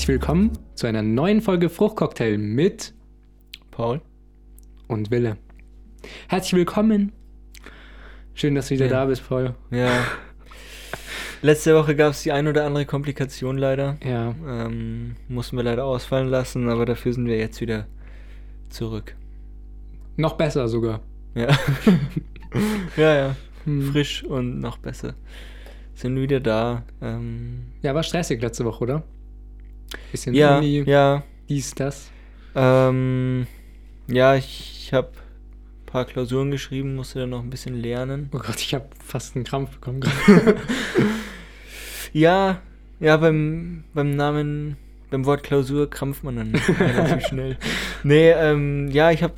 Herzlich willkommen zu einer neuen Folge Fruchtcocktail mit Paul. und Wille. Herzlich willkommen. Schön, dass du wieder Ja. da bist, Paul. Ja. Letzte Woche gab es die ein oder andere Komplikation leider. Ja, Ähm, mussten wir leider ausfallen lassen, aber dafür sind wir jetzt wieder zurück. noch besser sogar. Ja. ja, ja. Hm. Frisch und noch besser. Sind wieder da. Ähm, Ja, war stressig letzte Woche, oder? Bisschen ja, Uni, ja. dies, das. Ähm, ja, ich habe ein paar Klausuren geschrieben, musste dann noch ein bisschen lernen. Oh Gott, ich habe fast einen Krampf bekommen. Ja, ja, beim, beim Namen, beim Wort Klausur krampft man dann relativ schnell. Nee, ähm, ja, ich habe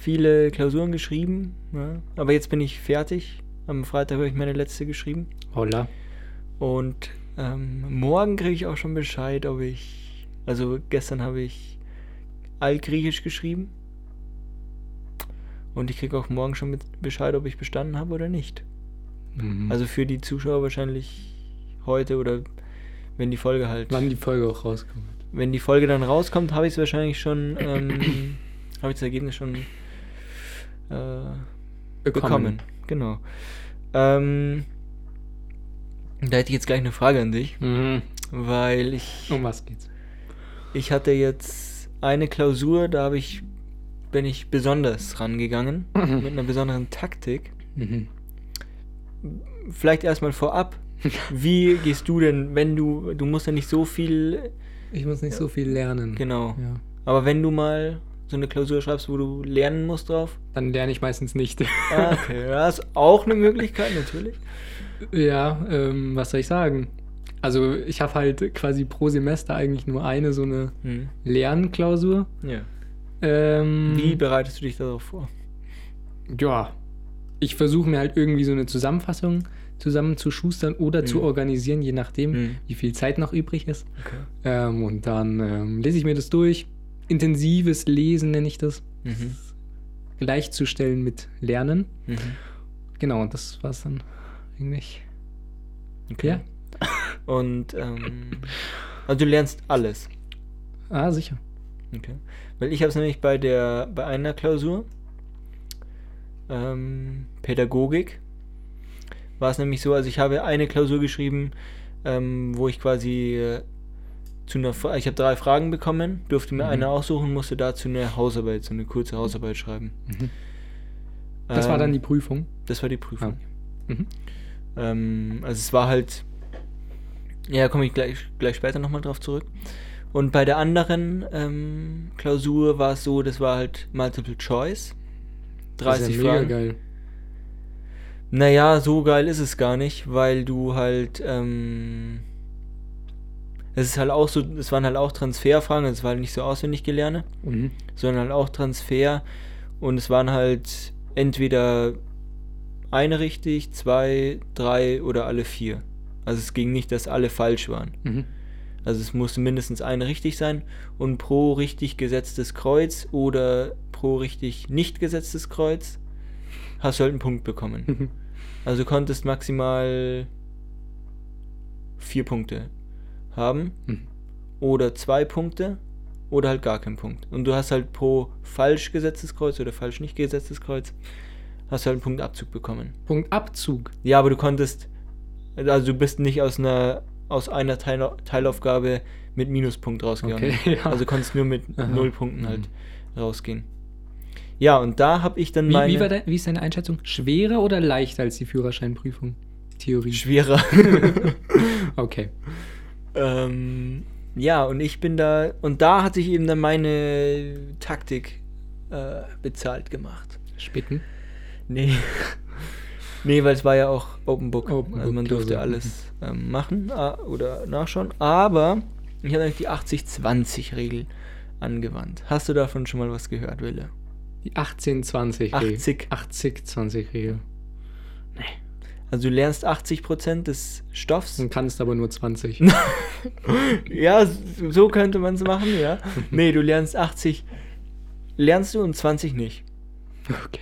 viele Klausuren geschrieben, ja, aber jetzt bin ich fertig. Am Freitag habe ich meine letzte geschrieben. Holla. Und ähm, morgen kriege ich auch schon Bescheid, ob ich. Also gestern habe ich Altgriechisch geschrieben. Und ich kriege auch morgen schon mit Bescheid, ob ich bestanden habe oder nicht. Mhm. Also für die Zuschauer wahrscheinlich heute oder wenn die Folge halt. wann die Folge auch rauskommt. Wenn die Folge dann rauskommt, habe ich es wahrscheinlich schon. Ähm, habe ich das Ergebnis schon äh, bekommen. Genau. Ähm, da hätte ich jetzt gleich eine Frage an dich, Mhm. weil ich Um was geht's? ich hatte jetzt eine Klausur, da habe ich bin ich besonders rangegangen mit einer besonderen Taktik. Mhm. Vielleicht erstmal vorab. Wie gehst du denn, wenn du du musst ja nicht so viel Ich muss nicht so viel lernen. genau, Ja. aber wenn du mal so eine Klausur schreibst, wo du lernen musst drauf. Dann lerne ich meistens nicht. Ah, okay, ja, ist auch eine Möglichkeit natürlich. Ja, ähm, was soll ich sagen? Also ich habe halt quasi pro Semester eigentlich nur eine so eine Hm. Lernklausur. Ja. Ähm, Wie bereitest du dich darauf vor? Ja, ich versuche mir halt irgendwie so eine Zusammenfassung zusammenzuschustern oder zu Mhm. organisieren, je nachdem, Mhm. wie viel Zeit noch übrig ist. Okay. Ähm, und dann ähm, lese ich mir das durch. Intensives Lesen nenne ich das. Mhm. Gleichzustellen mit Lernen. Mhm. Genau, und das war's dann eigentlich. Okay. Ja. Und ähm, also du lernst alles. Ah, sicher. Okay. Weil ich habe es nämlich bei der bei einer Klausur ähm, Pädagogik war es nämlich so, also ich habe eine Klausur geschrieben, ähm, wo ich quasi äh, zu einer ich habe drei Fragen bekommen, durfte mir Mhm. eine aussuchen, musste dazu eine Hausarbeit, so eine kurze Hausarbeit schreiben. Mhm. Das war dann Ähm, die Prüfung. das war die Prüfung. Mhm. Ähm, also es war halt, ja, komme ich gleich, gleich später nochmal drauf zurück. Und bei der anderen ähm, Klausur war es so, das war halt Multiple Choice. Das 30 ist ja mega Fragen. geil. Naja, so geil ist es gar nicht, weil du halt, ähm, es ist halt auch so, es waren halt auch Transferfragen, es war halt nicht so auswendig gelerne, Mhm. sondern halt auch Transfer und es waren halt entweder eine richtig, zwei, drei oder alle vier. Also es ging nicht, dass alle falsch waren. Mhm. Also es musste mindestens eine richtig sein und pro richtig gesetztes Kreuz oder pro richtig nicht gesetztes Kreuz hast du halt einen Punkt bekommen. Mhm. Also du konntest maximal vier Punkte haben Mhm. oder zwei Punkte oder halt gar keinen Punkt. Und du hast halt pro falsch gesetztes Kreuz oder falsch nicht gesetztes Kreuz hast du halt einen Punktabzug bekommen. Punkt Abzug. Ja, aber du konntest, also du bist nicht aus einer aus einer Teil, Teilaufgabe mit Minuspunkt rausgegangen. Okay, ja. Also konntest nur mit Aha. null Punkten Mhm. halt rausgehen. Ja, und da habe ich dann Wie, meine wie, de, wie ist deine Einschätzung? Schwerer oder leichter als die Führerscheinprüfung? Theorie. schwerer. Okay. Ähm, ja, und ich bin da, und da hat sich eben dann meine Taktik äh, bezahlt gemacht. Spitten. Nee. nee, weil es war ja auch Open Book. Open also Book man durfte Klausur, alles ähm, machen ah, oder nachschauen. Aber ich habe eigentlich die 80-20-Regel angewandt. Hast du davon schon mal was gehört, Wille? Die 18-20-Regel. 80. 80-20-Regel. Also du lernst 80% des Stoffs. Und kannst aber nur 20. ja, so könnte man es machen, ja. Nee, du lernst 80, lernst du und 20 nicht. Okay.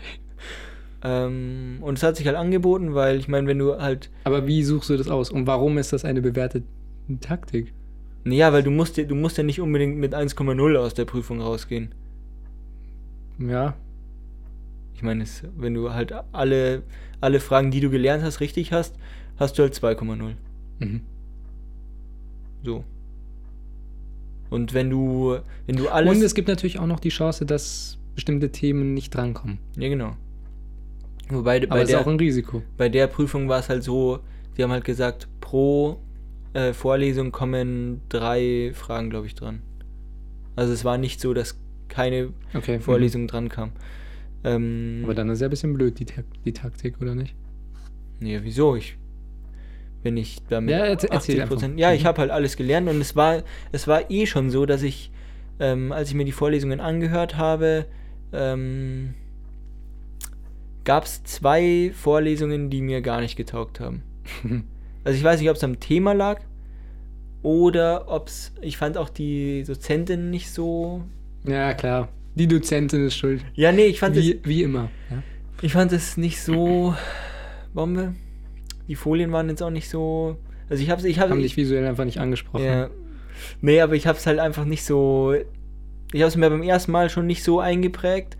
Ähm, und es hat sich halt angeboten, weil ich meine, wenn du halt, Aber wie suchst du das aus? Und warum ist das eine bewährte Taktik? Naja, weil du musst, ja- du musst ja nicht unbedingt mit 1,0 aus der Prüfung rausgehen. Ja. Ich meine, es- wenn du halt alle, alle Fragen, die du gelernt hast, richtig hast, hast du halt 2,0. Mhm. So. Und wenn du, wenn du alles. Und es gibt natürlich auch noch die Chance, dass bestimmte Themen nicht drankommen. ja, genau. Wobei Aber bei ist der, auch ein Risiko. bei der Prüfung war es halt so, die haben halt gesagt, pro äh, Vorlesung kommen drei Fragen, glaube ich, dran. Also es war nicht so, dass keine Okay. Vorlesung dran kam. Ähm. Aber dann ist ja ein bisschen blöd, die, die Taktik, oder nicht? Nee, wieso? Ich. Wenn ich damit. Ja, erzähl- erzähl 80%, einfach. ja, ich Mhm. habe halt alles gelernt und es war, es war eh schon so, dass ich, ähm, als ich mir die Vorlesungen angehört habe, ähm, gab es zwei Vorlesungen, die mir gar nicht getaugt haben. Also ich weiß nicht, ob es am Thema lag oder ob es. Ich fand auch die Dozentin nicht so. ja, klar. Die Dozentin ist schuld. Ja, nee, ich fand es. Wie, wie immer. Ja? Ich fand es nicht so Bombe. Die Folien waren jetzt auch nicht so. Also ich habe ich habe Haben dich visuell einfach nicht angesprochen. ja. Nee, aber ich habe es halt einfach nicht so ich habe es mir beim ersten Mal schon nicht so eingeprägt.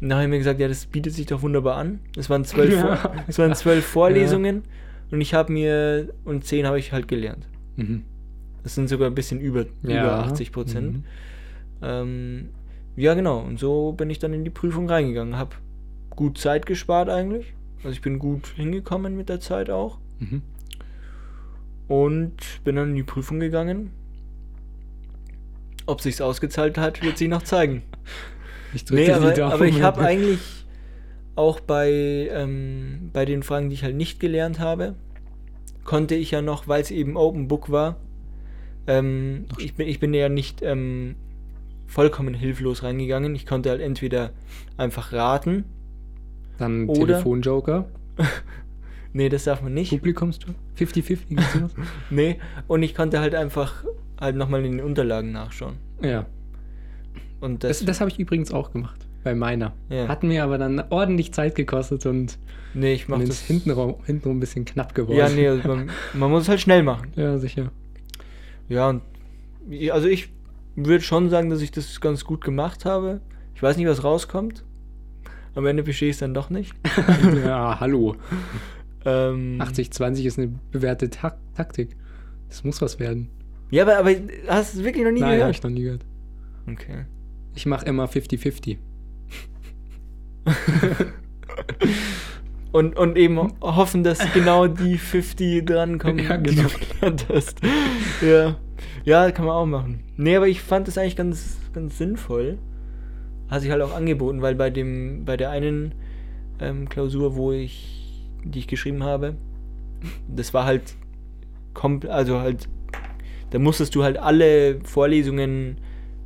Und dann habe ich mir gesagt, ja, das bietet sich doch wunderbar an. Es waren zwölf, Ja. Vor- es waren zwölf Vorlesungen und ich habe mir und zehn habe ich halt gelernt. Mhm. Das sind sogar ein bisschen über, Ja. über 80 Prozent. Mhm. Ähm, ja, genau. Und so bin ich dann in die Prüfung reingegangen. Hab gut Zeit gespart eigentlich. Also ich bin gut hingekommen mit der Zeit auch. Mhm. Und bin dann in die Prüfung gegangen. Ob sich's ausgezahlt hat, wird sich noch zeigen. Ich drück Nee, aber, aber ich habe eigentlich auch bei, ähm, bei den Fragen, die ich halt nicht gelernt habe, konnte ich ja noch, weil es eben Open Book war, ähm, ich, bin, ich bin ja nicht ähm, vollkommen hilflos reingegangen. Ich konnte halt entweder einfach raten. Dann Telefonjoker. Nee, das darf man nicht. Publikumsjoker. 50-50. gibt's sowas? Nee, und ich konnte halt einfach halt nochmal in den Unterlagen nachschauen. ja. Und Das, das, das habe ich übrigens auch gemacht. Bei meiner. Ja. Hat mir aber dann ordentlich Zeit gekostet und nee, ich mach das. ist hintenrum, hintenrum ein bisschen knapp geworden. ja, nee, also man, man muss es halt schnell machen. Ja, sicher. Ja, und also ich würde schon sagen, dass ich das ganz gut gemacht habe. Ich weiß nicht, was rauskommt. Am Ende bestehe ich es dann doch nicht. ja, hallo. Ähm, 80-20 ist eine bewährte Tak Taktik. Das muss was werden. Ja, aber, aber hast du es wirklich noch nie Nein, habe gehört? ich noch nie gehört. Okay. Ich mache immer 50-50. Und, und eben hoffen, dass genau die 50 drankommen, Ja, die genau. du gelernt hast. Ja. Ja, kann man auch machen. Nee, aber ich fand das eigentlich ganz, ganz sinnvoll. Hat sich halt auch angeboten, weil bei dem, bei der einen ähm, Klausur, wo ich, die ich geschrieben habe, das war halt komplett, also halt, da musstest du halt alle Vorlesungen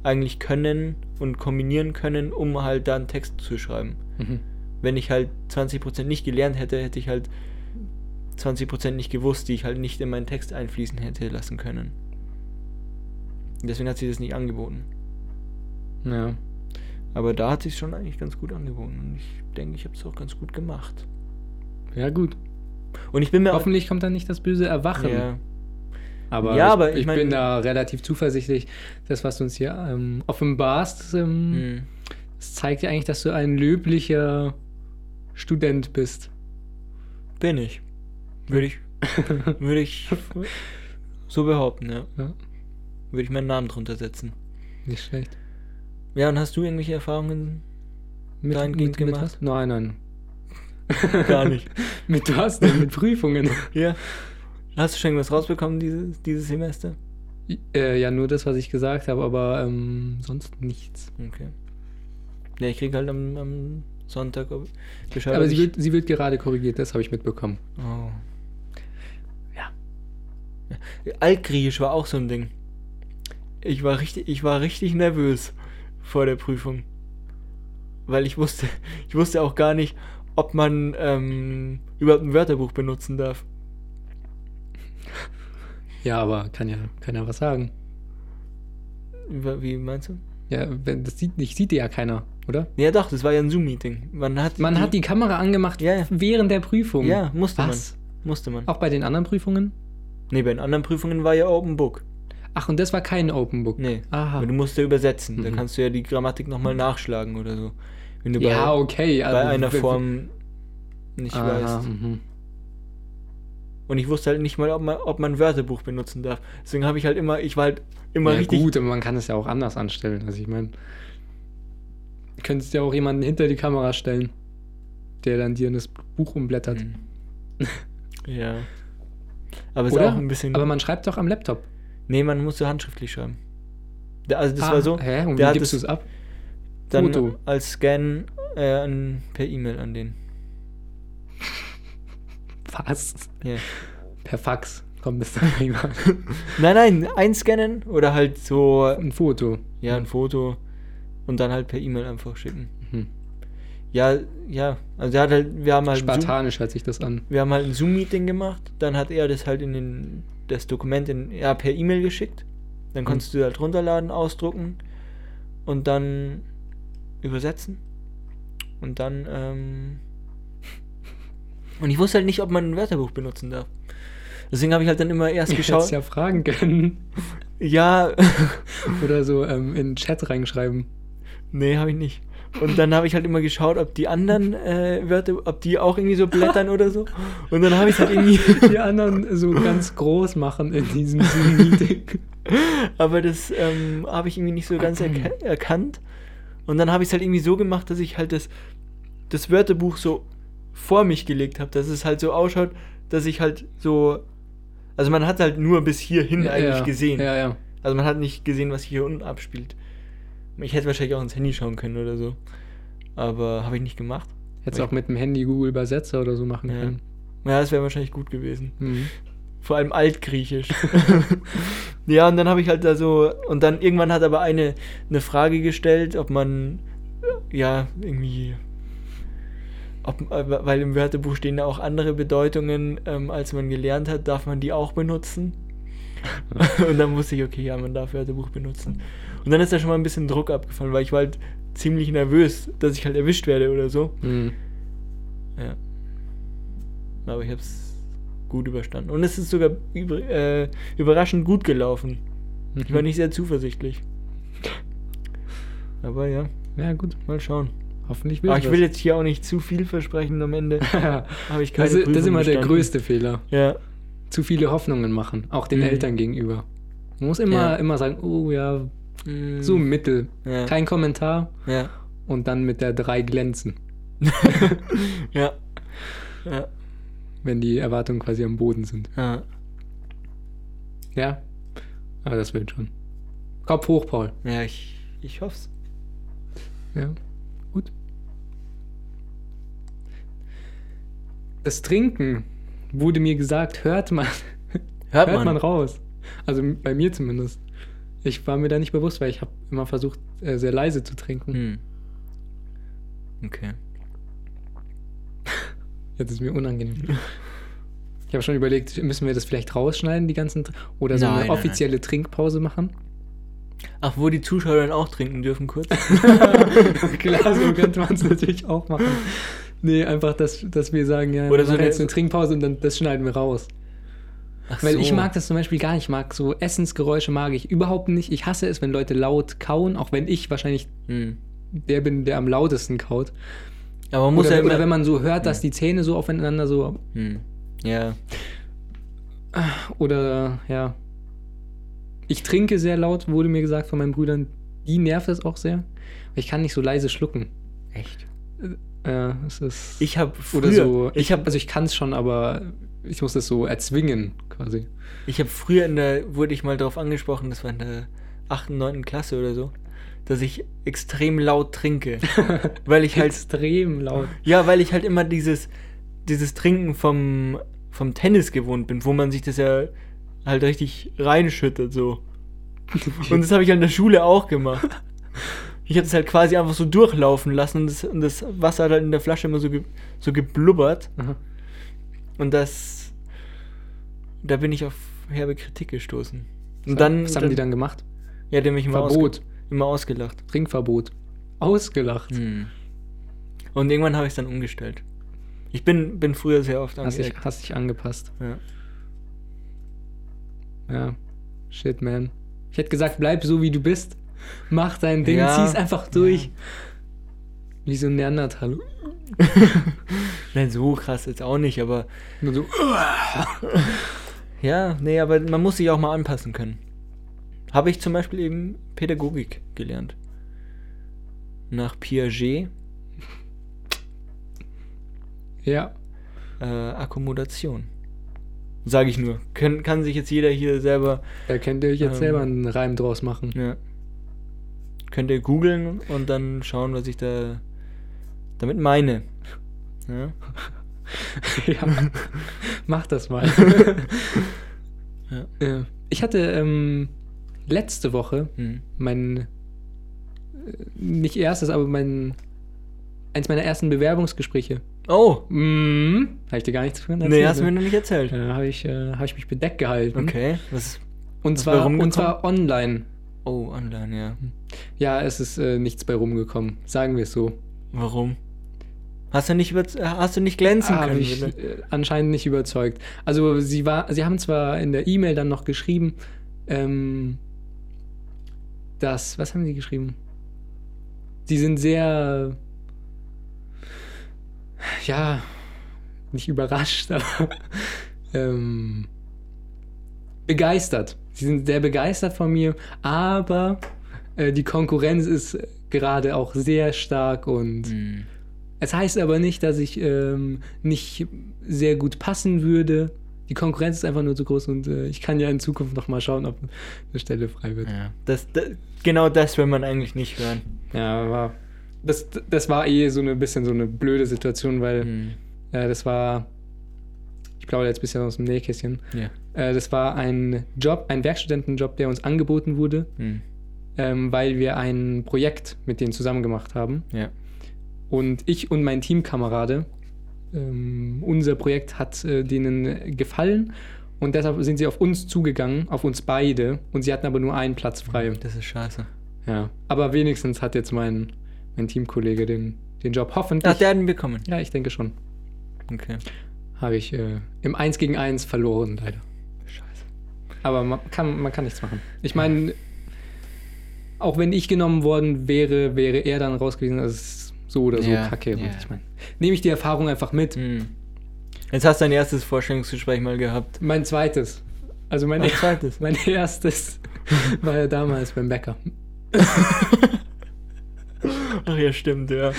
eigentlich können und kombinieren können, um halt da einen Text zu schreiben Mhm. wenn ich halt 20% nicht gelernt hätte, hätte ich halt 20% nicht gewusst, die ich halt nicht in meinen Text einfließen hätte lassen können. Deswegen hat sie das nicht angeboten. Ja. Aber da hat sie es schon eigentlich ganz gut angeboten. Und ich denke, ich habe es auch ganz gut gemacht. Ja, gut. Und ich bin mir Hoffentlich kommt dann nicht das böse. Erwachen. Ja, Aber, Ja, ich, aber ich ich bin da relativ zuversichtlich. Das, was du uns hier ähm, offenbarst, ähm, hm. das zeigt ja eigentlich, dass du ein löblicher Student bist. bin ich. Würde ich, würde ich so behaupten, ja. Ja, Würde ich meinen Namen drunter setzen. nicht schlecht. Ja, und hast du irgendwelche Erfahrungen? Mit, Dahingehend mit, mit gemacht? Nein, nein. Gar nicht. mit was denn? Mit Prüfungen? Ja. Hast du schon irgendwas rausbekommen dieses, dieses Semester? äh, ja, nur das, was ich gesagt habe, aber ähm, sonst nichts. Okay. Ja, ich krieg halt am, am Sonntag Bescheid. aber sie wird, sie wird gerade korrigiert, das habe ich mitbekommen. Oh. Ja. Altgriechisch war auch so ein Ding. Ich war richtig, ich war richtig nervös vor der Prüfung. Weil ich wusste, ich wusste auch gar nicht, ob man ähm, überhaupt ein Wörterbuch benutzen darf. Ja, aber kann ja, kann ja was sagen. Wie meinst du? Ja, das sieht, nicht, sieht dir ja keiner, oder? Ja doch, das war ja ein Zoom-Meeting. Man hat Man hat die Kamera angemacht Ja, ja. während der Prüfung. Ja, musste Was? man. Musste man. Auch bei den anderen Prüfungen? Nee, bei den anderen Prüfungen war ja Open Book. Ach, und das war kein Open Book. Nee. Aha. Aber du musst ja übersetzen. Da Mhm. kannst du ja die Grammatik nochmal nachschlagen oder so. Wenn du Ja, bei, okay. bei also einer w- Form nicht Aha, weißt. mhm. Und ich wusste halt nicht mal, ob man, ob man ein Wörterbuch benutzen darf. Deswegen habe ich halt immer, ich war halt immer ja, richtig. gut, aber man kann es ja auch anders anstellen. Also ich meine, du könntest ja auch jemanden hinter die Kamera stellen, der dann dir das Buch umblättert. Mhm. ja. Aber es ist auch ein bisschen. Aber man schreibt doch am Laptop. Nee, man muss so handschriftlich schreiben. Also das Ah, war so. Hä? Und wie gibst du es ab? dann Foto. als Scan äh, an, per E-Mail an den. Was? Ja. Per Fax kommt es dann irgendwann. Nein, nein, einscannen oder halt so, Ein Foto. ja, ein Foto und dann halt per E-Mail einfach schicken. Mhm. Ja, ja, also er hat halt, wir haben halt ein Zoom, Spartanisch hört sich das an. wir haben halt ein Zoom-Meeting gemacht, dann hat er das halt in den, das Dokument in, ja, per E-Mail geschickt. Dann Mhm. konntest du halt runterladen, ausdrucken und dann übersetzen. Und dann, ähm, und ich wusste halt nicht, ob man ein Wörterbuch benutzen darf. Deswegen habe ich halt dann immer erst geschaut. ja fragen können. Ja, Oder so ähm, in den Chat reinschreiben. nee, habe ich nicht. Und dann habe ich halt immer geschaut, ob die anderen äh, Wörter, ob die auch irgendwie so blättern oder so. Und dann habe ich halt irgendwie, Die anderen so ganz groß machen in diesem Zoom-Meeting. aber das ähm, habe ich irgendwie nicht so ganz erka- erkannt. Und dann habe ich es halt irgendwie so gemacht, dass ich halt das, das Wörterbuch so vor mich gelegt habe, dass es halt so ausschaut, dass ich halt so, also man hat halt nur bis hierhin eigentlich ja, gesehen. Ja, ja. Also man hat nicht gesehen, was hier unten abspielt. Ich hätte wahrscheinlich auch ins Handy schauen können oder so. Aber habe ich nicht gemacht. Hättest Aber auch mit dem Handy Google Übersetzer oder so machen Ja. können. Ja, das wäre wahrscheinlich gut gewesen. Mhm. Vor allem altgriechisch. ja, und dann habe ich halt da so. Und dann irgendwann hat aber eine, eine Frage gestellt, ob man. Ja, irgendwie. Ob, weil im Wörterbuch stehen ja auch andere Bedeutungen, ähm, als man gelernt hat, darf man die auch benutzen. und dann wusste ich, okay, ja, man darf Wörterbuch benutzen. Und dann ist da schon mal ein bisschen Druck abgefallen, weil ich war halt ziemlich nervös, dass ich halt erwischt werde oder so. Mhm. Ja. Aber ich habe es gut überstanden. Und es ist sogar über, äh, überraschend gut gelaufen. Ich war nicht sehr zuversichtlich. Aber ja, Ja, gut. mal schauen. Hoffentlich will Aber ich will jetzt hier auch nicht zu viel versprechen. Am Ende habe ich keine das, ist, das ist immer der bestanden. größte Fehler. Ja, Zu viele Hoffnungen machen. Auch den Mhm. Eltern gegenüber. Man muss immer, Ja. immer sagen, oh ja, Mm, so Mittel. Ja. Kein Kommentar Ja. und dann mit der 3 glänzen, ja. Ja. wenn die Erwartungen quasi am Boden sind. Ja. Ja, aber das wird schon. Kopf hoch, Paul. Ja, ich, ich hoffe es. Ja, gut. Das Trinken wurde mir gesagt, hört man, Hört, hört man man. raus. Also bei mir zumindest. Ich war mir da nicht bewusst, weil ich habe immer versucht, äh, sehr leise zu trinken. Hm. Okay. Jetzt ist mir unangenehm. Ich habe schon überlegt, müssen wir das vielleicht rausschneiden, die ganzen Tr- oder so Nein, eine nein, nein. offizielle Trinkpause machen? Ach, wo die Zuschauer dann auch trinken dürfen, kurz? Klar, so könnte man es natürlich auch machen. Nee, einfach, dass, dass wir sagen, ja, Oder wir so machen eine- jetzt eine Trinkpause und dann das schneiden wir raus. Ach Weil so. ich mag das zum Beispiel gar nicht. Ich mag so Essensgeräusche mag ich überhaupt nicht. Ich hasse es, wenn Leute laut kauen, auch wenn ich wahrscheinlich Hm. der bin, der am lautesten kaut. Aber man muss oder, ja immer. oder wenn man so hört, dass Hm. die Zähne so aufeinander so. Hm. Ja. Oder ja. Ich trinke sehr laut, wurde mir gesagt von meinen Brüdern. Die nervt es auch sehr. Ich kann nicht so leise schlucken. Echt? Äh, es ist. Ich habe früher. oder so. ich habe also ich kann es schon, aber ich muss das so erzwingen, quasi. ich hab früher in der. Wurde ich mal darauf angesprochen, das war in der 8., 9. Klasse oder so, dass ich extrem laut trinke. weil ich halt. Extrem laut. Ja, weil ich halt immer dieses. Dieses Trinken vom. Vom Tennis gewohnt bin, wo man sich das ja halt richtig reinschüttet, so. Und das habe ich halt in der Schule auch gemacht. Ich habe das halt quasi einfach so durchlaufen lassen und das, und das Wasser hat halt in der Flasche immer so, ge, so geblubbert. Aha. Und das. Da bin ich auf herbe Kritik gestoßen. Und Was- dann. Was haben die dann gemacht? Ja, die haben mich immer, Verbot. ausge, immer ausgelacht. Trinkverbot. Ausgelacht. Hm. Und irgendwann habe ich es dann umgestellt. Ich bin, bin früher sehr oft Hast, angeeckt. hast dich angepasst. Ja. Ja. Shit, man. Ich hätte gesagt, bleib so wie du bist. Mach dein Ding, Ja. zieh's einfach durch. Wie so ein Neandertaler. Nein, so krass jetzt auch nicht, aber Nur so. ja, nee, aber man muss sich auch mal anpassen können. Habe ich zum Beispiel eben Pädagogik gelernt. Nach Piaget Ja. äh, Akkommodation. Sage ich nur. Können, kann sich jetzt jeder hier selber, Da könnt ihr euch jetzt Ähm. selber einen Reim draus machen. ja, könnt ihr googeln und dann schauen, was ich da damit meine. Ja. ja. Mach das mal. Ja. ja. Ich hatte ähm, letzte Woche Hm. mein äh, nicht erstes, aber mein eins meiner ersten Bewerbungsgespräche. Oh, Mhm. Habe ich dir gar nichts von nee, hast du mir noch nicht erzählt. Da habe ich, äh, hab ich mich bedeckt gehalten. Okay, was? Und Was zwar, und zwar online. Oh, online, ja. Ja, es ist äh, nichts bei rumgekommen. Sagen wir es so. Warum? Hast du nicht, über, hast du nicht glänzen Habe können? ich äh, anscheinend nicht überzeugt. Also sie war, sie haben zwar in der E-Mail dann noch geschrieben, ähm, dass, was haben sie geschrieben? Sie sind sehr, ja, nicht überrascht, aber ähm, begeistert. Sie sind sehr begeistert von mir, aber äh, die Konkurrenz ist gerade auch sehr stark und Hm. es heißt aber nicht, dass ich ähm, nicht sehr gut passen würde. Die Konkurrenz ist einfach nur zu groß und äh, ich kann ja in Zukunft noch mal schauen, ob eine Stelle frei wird. Ja, das, das, genau das will man eigentlich nicht hören. Ja, aber das, das war eh so ein bisschen so eine blöde Situation, weil Hm. äh, das war, ich plaudere jetzt ein bisschen aus dem Nähkästchen, Ja. Äh, das war ein Job, ein Werkstudentenjob, der uns angeboten wurde, Hm. ähm, weil wir ein Projekt mit denen zusammen gemacht haben. Ja. Und ich und mein Teamkamerade, ähm, unser Projekt hat äh, denen gefallen und deshalb sind sie auf uns zugegangen, auf uns beide. Und sie hatten aber nur einen Platz frei. Das ist scheiße. Ja. Aber wenigstens hat jetzt mein, mein Teamkollege den, den Job hoffentlich. Ach, der hat ihn bekommen. ja, ich denke schon. Okay. Habe ich äh, im 1 gegen 1 verloren, leider. Aber man kann, man kann nichts machen. Ich meine, auch wenn ich genommen worden wäre, wäre er dann raus gewesen. Das ist so oder so Ja, kacke. Ja. ich meine, nehme ich die Erfahrung einfach mit. Hm. Jetzt hast du dein erstes Vorstellungsgespräch mal gehabt. Mein zweites. Also mein, Mein zweites. mein erstes war ja damals beim Bäcker. Ach ja, stimmt, ja.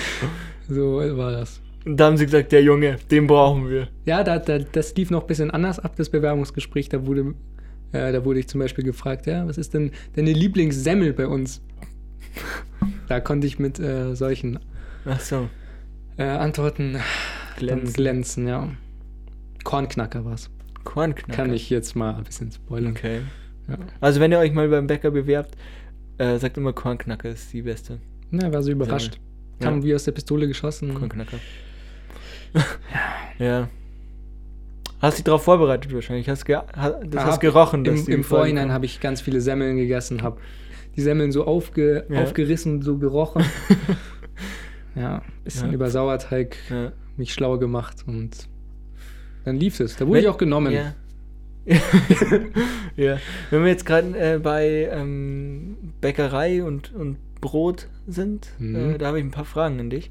So war das. Und da haben sie gesagt, der Junge, den brauchen wir. Ja, da, da, das lief noch ein bisschen anders ab, das Bewerbungsgespräch. Da wurde, äh, da wurde ich zum Beispiel gefragt, ja, was ist denn deine Lieblingssemmel bei uns? Da konnte ich mit äh, solchen so. äh, Antworten glänzen. Glänzen. ja. Kornknacker war's. Kornknacker. Kann ich jetzt mal ein bisschen spoilern. Okay. Ja. Also wenn ihr euch mal beim Bäcker bewerbt, äh, sagt immer Kornknacker ist die beste. Na, war so überrascht. Kam Ja. wie aus der Pistole geschossen. Kornknacker. ja. Hast dich darauf vorbereitet wahrscheinlich. Hast, ge ha das hast gerochen, Im, im Vorhinein habe ich ganz viele Semmeln gegessen, habe die Semmeln so aufge, Ja. aufgerissen, so gerochen. ja, bisschen Ja. über Sauerteig Ja. mich schlau gemacht und dann lief es. Da wurde Wenn- ich auch genommen. Ja. ja. Wenn wir jetzt gerade äh, bei ähm, Bäckerei und, und Brot sind, Mhm. äh, da habe ich ein paar Fragen an dich.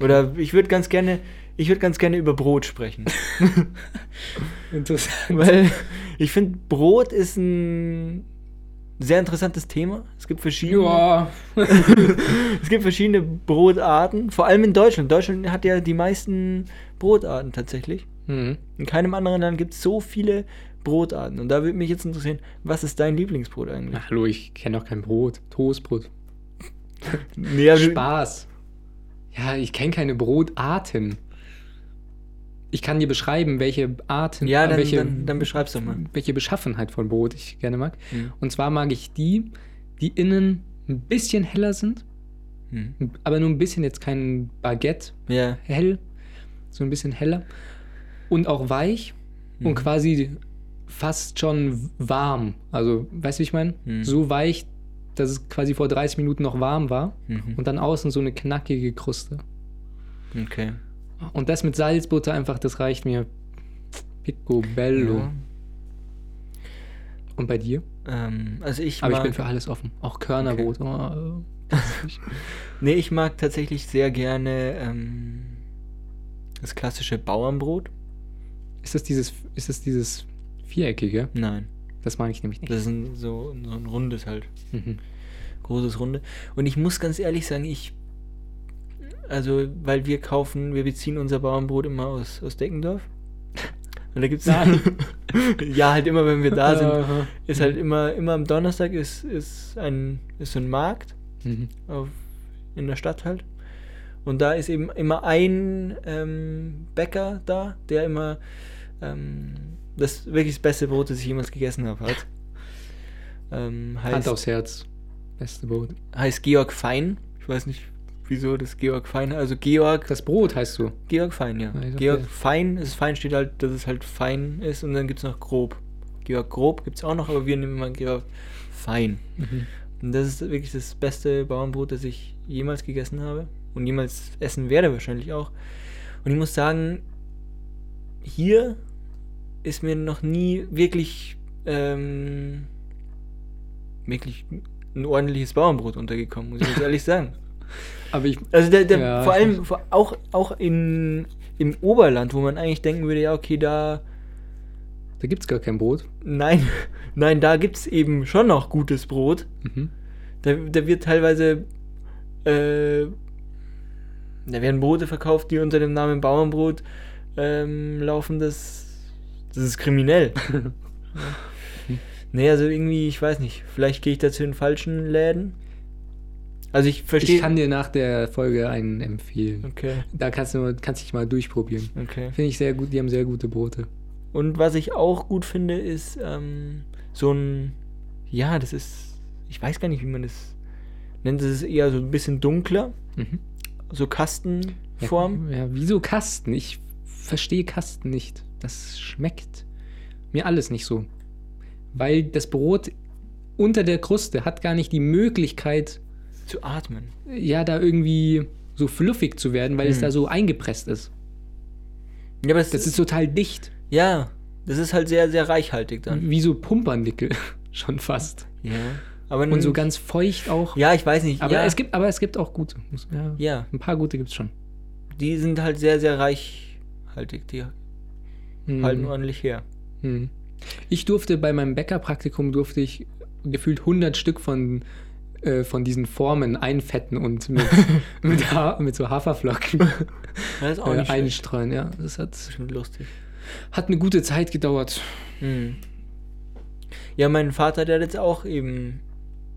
Oder ich würde ganz gerne, ich würde ganz gerne über Brot sprechen. Interessant. Weil ich finde, Brot ist ein sehr interessantes Thema. Es gibt verschiedene. Ja, es gibt verschiedene Brotarten, vor allem in Deutschland. Deutschland hat ja die meisten Brotarten tatsächlich. mhm. In keinem anderen Land gibt es so viele Brotarten. Und da würde mich jetzt interessieren, was ist dein Lieblingsbrot eigentlich? Na, hallo, ich kenne doch kein Brot. Toastbrot. Nee, Spaß. Ja, ich kenne keine Brotarten. Ich kann dir beschreiben, welche Arten, Ja, dann, welche, dann, dann beschreib's doch mal. welche Beschaffenheit von Brot ich gerne mag. Hm. Und zwar mag ich die, die innen ein bisschen heller sind, Hm. aber nur ein bisschen, jetzt kein Baguette Ja. hell, so ein bisschen heller und auch weich Mhm. und quasi fast schon warm. Also, weißt du, wie ich meine? Mhm. So weich, dass es quasi vor 30 Minuten noch warm war Mhm. und dann außen so eine knackige Kruste. Okay. Und das mit Salzbutter einfach, das reicht mir. Picobello. Ja. Und bei dir? Ähm, also ich Aber ich mag, bin für alles offen. Auch Körnerbrot. Oh, äh, nee, ich mag tatsächlich sehr gerne ähm, das klassische Bauernbrot. ist, das dieses, ist das dieses Viereckige? Nein, Das mag ich nämlich nicht. das ist ein, so, so ein rundes halt. Mhm. großes Runde. Und ich muss ganz ehrlich sagen, ich. Also, weil wir kaufen, wir beziehen unser Bauernbrot immer aus, aus Deckendorf. Und da gibt's Nein. ja, halt immer, wenn wir da sind, Aha. ist halt immer, immer am Donnerstag ist, ist ein, ist so ein Markt Mhm. auf, in der Stadt halt. Und da ist eben immer ein ähm, Bäcker da, der immer ähm, das wirklich das beste Brot, das ich jemals gegessen habe, hat. Ähm, Hand heißt, aufs Herz. Beste Brot. heißt Georg Fein. Ich weiß nicht, wieso das Georg Fein. Also Georg, Das Brot heißt so. Georg Fein, ja. Dachte- Georg Fein, das Fein steht halt, dass es halt fein ist und dann gibt es noch grob. Georg Grob gibt es auch noch, aber wir nehmen immer Georg Fein. Mhm. Und das ist wirklich das beste Bauernbrot, das ich jemals gegessen habe und jemals essen werde wahrscheinlich auch. Und ich muss sagen, hier ist mir noch nie wirklich ähm, wirklich ein ordentliches Bauernbrot untergekommen, muss ich ehrlich sagen. Aber ich. Also der, der, Ja, vor allem vor, auch, auch in, im Oberland, wo man eigentlich denken würde, ja, okay, da. Da gibt's gar kein Brot. Nein, nein, da gibt es eben schon noch gutes Brot. Mhm. Da, da wird teilweise. Äh, da werden Brote verkauft, die unter dem Namen Bauernbrot ähm, laufen. Das, das ist kriminell. ja. Nee, also irgendwie, ich weiß nicht. Vielleicht gehe ich da zu den falschen Läden. Also ich verstehe. Ich kann dir nach der Folge einen empfehlen. Okay, Da kannst du kannst dich mal durchprobieren. okay. Finde ich sehr gut. Die haben sehr gute Brote. Und was ich auch gut finde, ist ähm, so ein, ja, das ist, ich weiß gar nicht, wie man das nennt. Das ist eher so ein bisschen dunkler, Mhm. so Kastenform. Ja, ja, wieso Kasten? Ich verstehe Kasten nicht. Das schmeckt mir alles nicht so. Weil das Brot unter der Kruste hat gar nicht die Möglichkeit, Zu atmen. ja, da irgendwie so fluffig zu werden, weil es Hm. da so eingepresst ist. Ja, aber es Das ist total dicht. ja, das ist halt sehr, sehr reichhaltig dann. Wie so Pumpernickel. Schon fast. Ja. Aber Und so ganz feucht auch. Ja, ich weiß nicht. Aber, ja, es gibt, aber es gibt auch gute. Ja, ja, Ein paar gute gibt es schon. die sind halt sehr, sehr reichhaltig. Die Mhm. halten ordentlich her. Mhm. Ich durfte bei meinem Bäckerpraktikum durfte ich gefühlt 100 Stück von, äh, von diesen Formen einfetten und mit, mit, ha mit so Haferflocken äh, einstreuen. Ja, das hat, Bestimmt lustig. hat eine gute Zeit gedauert. Mhm. Ja, mein Vater, der hat jetzt auch eben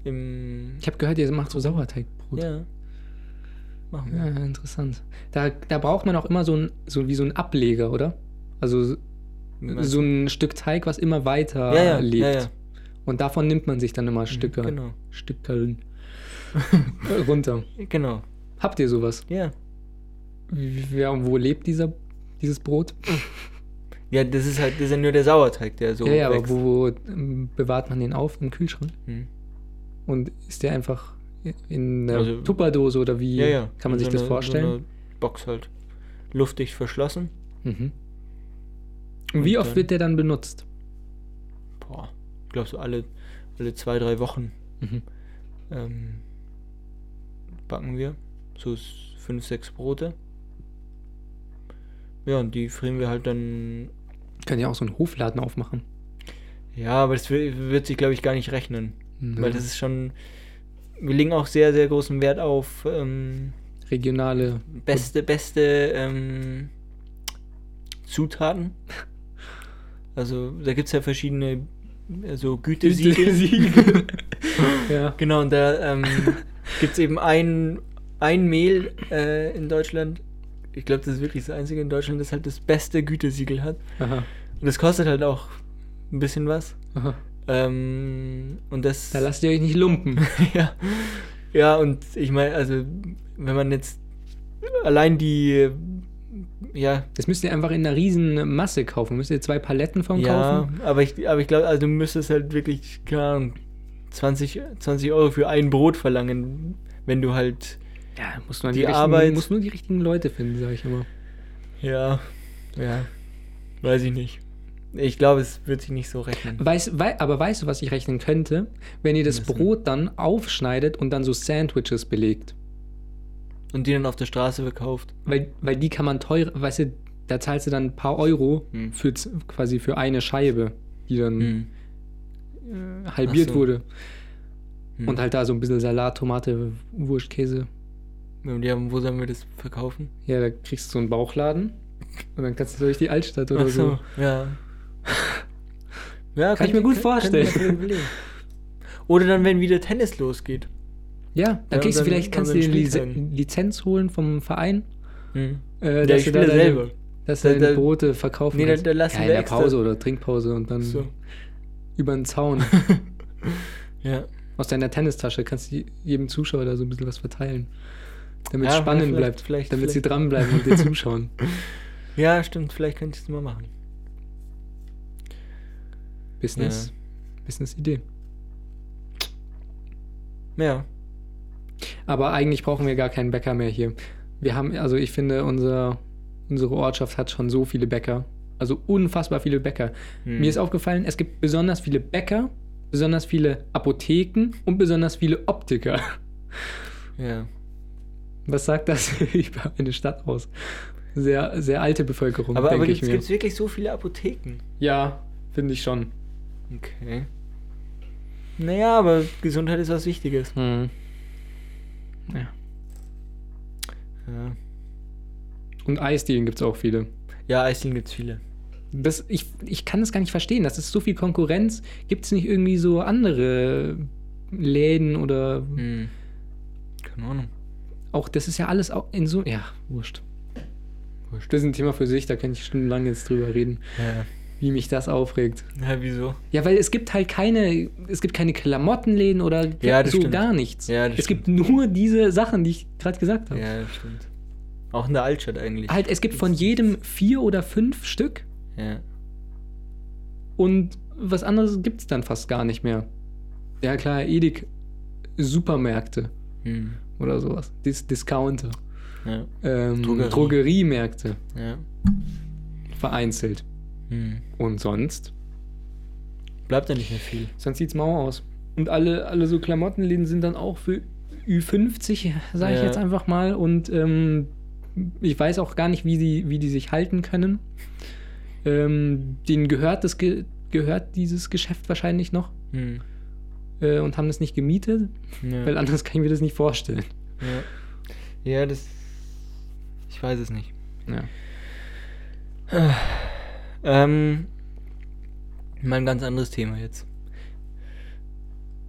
im. Ich habe gehört, ihr macht so Sauerteigbrot. Ja. Machen wir. Ja, interessant. Da, da braucht man auch immer so ein, so wie so ein Ableger, oder? Also so ein Stück Teig, was immer weiter ja, ja, lebt. ja, ja. Und davon nimmt man sich dann immer Stücke, Genau. Stückeln runter. Genau. Habt ihr sowas? Ja. Wie- und wo lebt dieser, dieses Brot? Ja, das ist halt, das ist ja nur der Sauerteig, der so ja, ja, aber wo, wo ähm, bewahrt man den auf? Im Kühlschrank? Hm. Und ist der einfach in einer Also- Tupperdose oder wie Ja, ja. kann man In sich so das eine- vorstellen? So eine Box halt. Luftdicht verschlossen. mhm. Und wie Und oft dann- wird der dann benutzt? Boah. Glaube so alle, alle zwei, drei Wochen Mhm. ähm, backen wir. So fünf, sechs Brote. Ja, und die frieren wir halt dann. Können ja auch so einen Hofladen aufmachen. Ja, aber das wi- wird sich, glaube ich, gar nicht rechnen. Mhm. Weil das ist schon. Wir legen auch sehr, sehr großen Wert auf ähm, Regionale. beste, beste ähm, Zutaten. Also da gibt es ja verschiedene also Gütesiegel. ja. Genau, und da ähm, gibt es eben ein, ein Mehl äh, in Deutschland. Ich glaube, das ist wirklich das einzige in Deutschland, das halt das beste Gütesiegel hat. Aha. Und das kostet halt auch ein bisschen was. Aha. Ähm, und das. Da lasst ihr euch nicht lumpen. ja. Ja, und ich meine, also, wenn man jetzt allein die. Ja, Das müsst ihr einfach in einer riesen Masse kaufen. Müsst ihr zwei Paletten von ja, kaufen? aber ich, aber ich glaube, also du müsstest halt wirklich, keine Ahnung, 20, 20 Euro für ein Brot verlangen, wenn du halt. Ja, muss man Die die, Arbeit- muss nur die richtigen Leute finden, sag ich immer. Ja, ja, weiß ich nicht. Ich glaube, es wird sich nicht so rechnen. Weiß, wei aber weißt du, was ich rechnen könnte? Wenn ihr das? Brot dann aufschneidet und dann so Sandwiches belegt. Und die dann auf der Straße verkauft. Weil, weil die kann man teuer, weißt du, da zahlst du dann ein paar Euro Hm. für quasi für eine Scheibe, die dann Hm. äh, halbiert so. wurde. Hm. Und halt da so ein bisschen Salat, Tomate, Wurst, Käse. Und ja, wo sollen wir das verkaufen? Ja, da kriegst du so einen Bauchladen und dann kannst du durch die Altstadt oder Ach so. ja. ja, Kann ich mir gut kann- vorstellen. kann. Oder dann, wenn wieder Tennis losgeht. Ja, dann Ja, kriegst du dann- vielleicht, kannst du dir dann eine. Lizenz holen vom Verein. Hm. Äh, Ja, dass ich du da spiele deine, selber. dass Da- du deine Brote verkaufen Nee, kannst. da lassen ja, in der extra- Pause oder Trinkpause und dann So. über den Zaun. Ja. Aus deiner Tennistasche kannst du jedem Zuschauer da so ein bisschen was verteilen. Damit es Ja, spannend vielleicht- bleibt. vielleicht- damit sie dranbleiben und dir zuschauen. ja, stimmt. Vielleicht könnte ich es mal machen. Business. Business-Idee. Ja. Aber eigentlich brauchen wir gar keinen Bäcker mehr hier. Wir haben, also ich finde, unser, unsere Ortschaft hat schon so viele Bäcker. Also unfassbar viele Bäcker. Hm. Mir ist aufgefallen, es gibt besonders viele Bäcker, besonders viele Apotheken und besonders viele Optiker. Ja. Was sagt das über eine Stadt aus? Sehr, sehr alte Bevölkerung, Aber, aber denke ich gibt mir. es wirklich so viele Apotheken? Ja, finde ich schon. Okay. Naja, aber Gesundheit ist was Wichtiges. Hm. Ja. Ja, Und Eisdielen gibt es auch viele. ja Eisdielen gibt es viele. Das, ich, ich kann das gar nicht verstehen. Das ist so viel Konkurrenz. Gibt es nicht irgendwie so andere Läden oder Hm. Keine Ahnung. auch, das ist ja alles auch in so. Ja, wurscht. Wurscht. Das ist ein Thema für sich, da könnte ich stundenlang jetzt drüber reden, Ja. Wie mich das aufregt. ja, wieso? Ja, weil es gibt halt keine, es gibt keine Klamottenläden oder Ja, so stimmt. gar nichts. Ja, das es gibt nur diese Sachen, die ich gerade gesagt habe. Ja, das stimmt. Auch in der Altstadt eigentlich. Halt, es gibt von jedem vier oder fünf Stück Ja. und was anderes gibt es dann fast gar nicht mehr. Ja klar, Edik Supermärkte Hm. oder sowas. Dis Discounter. Ja. Ähm, Drogerie. Drogeriemärkte Ja. vereinzelt. Hm. Und sonst? Bleibt da nicht mehr viel. Sonst sieht's mau aus. Und alle, alle so Klamottenläden sind dann auch für Ü50, sage ich Ja. jetzt einfach mal. Und ähm, ich weiß auch gar nicht, wie die, wie die sich halten können. Ähm, denen gehört, das ge gehört dieses Geschäft wahrscheinlich noch Hm. äh, und haben das nicht gemietet, Ja. weil anders kann ich mir das nicht vorstellen. ja. ja, das. Ich weiß es nicht. Ja. Ähm. Mal ein ganz anderes Thema jetzt.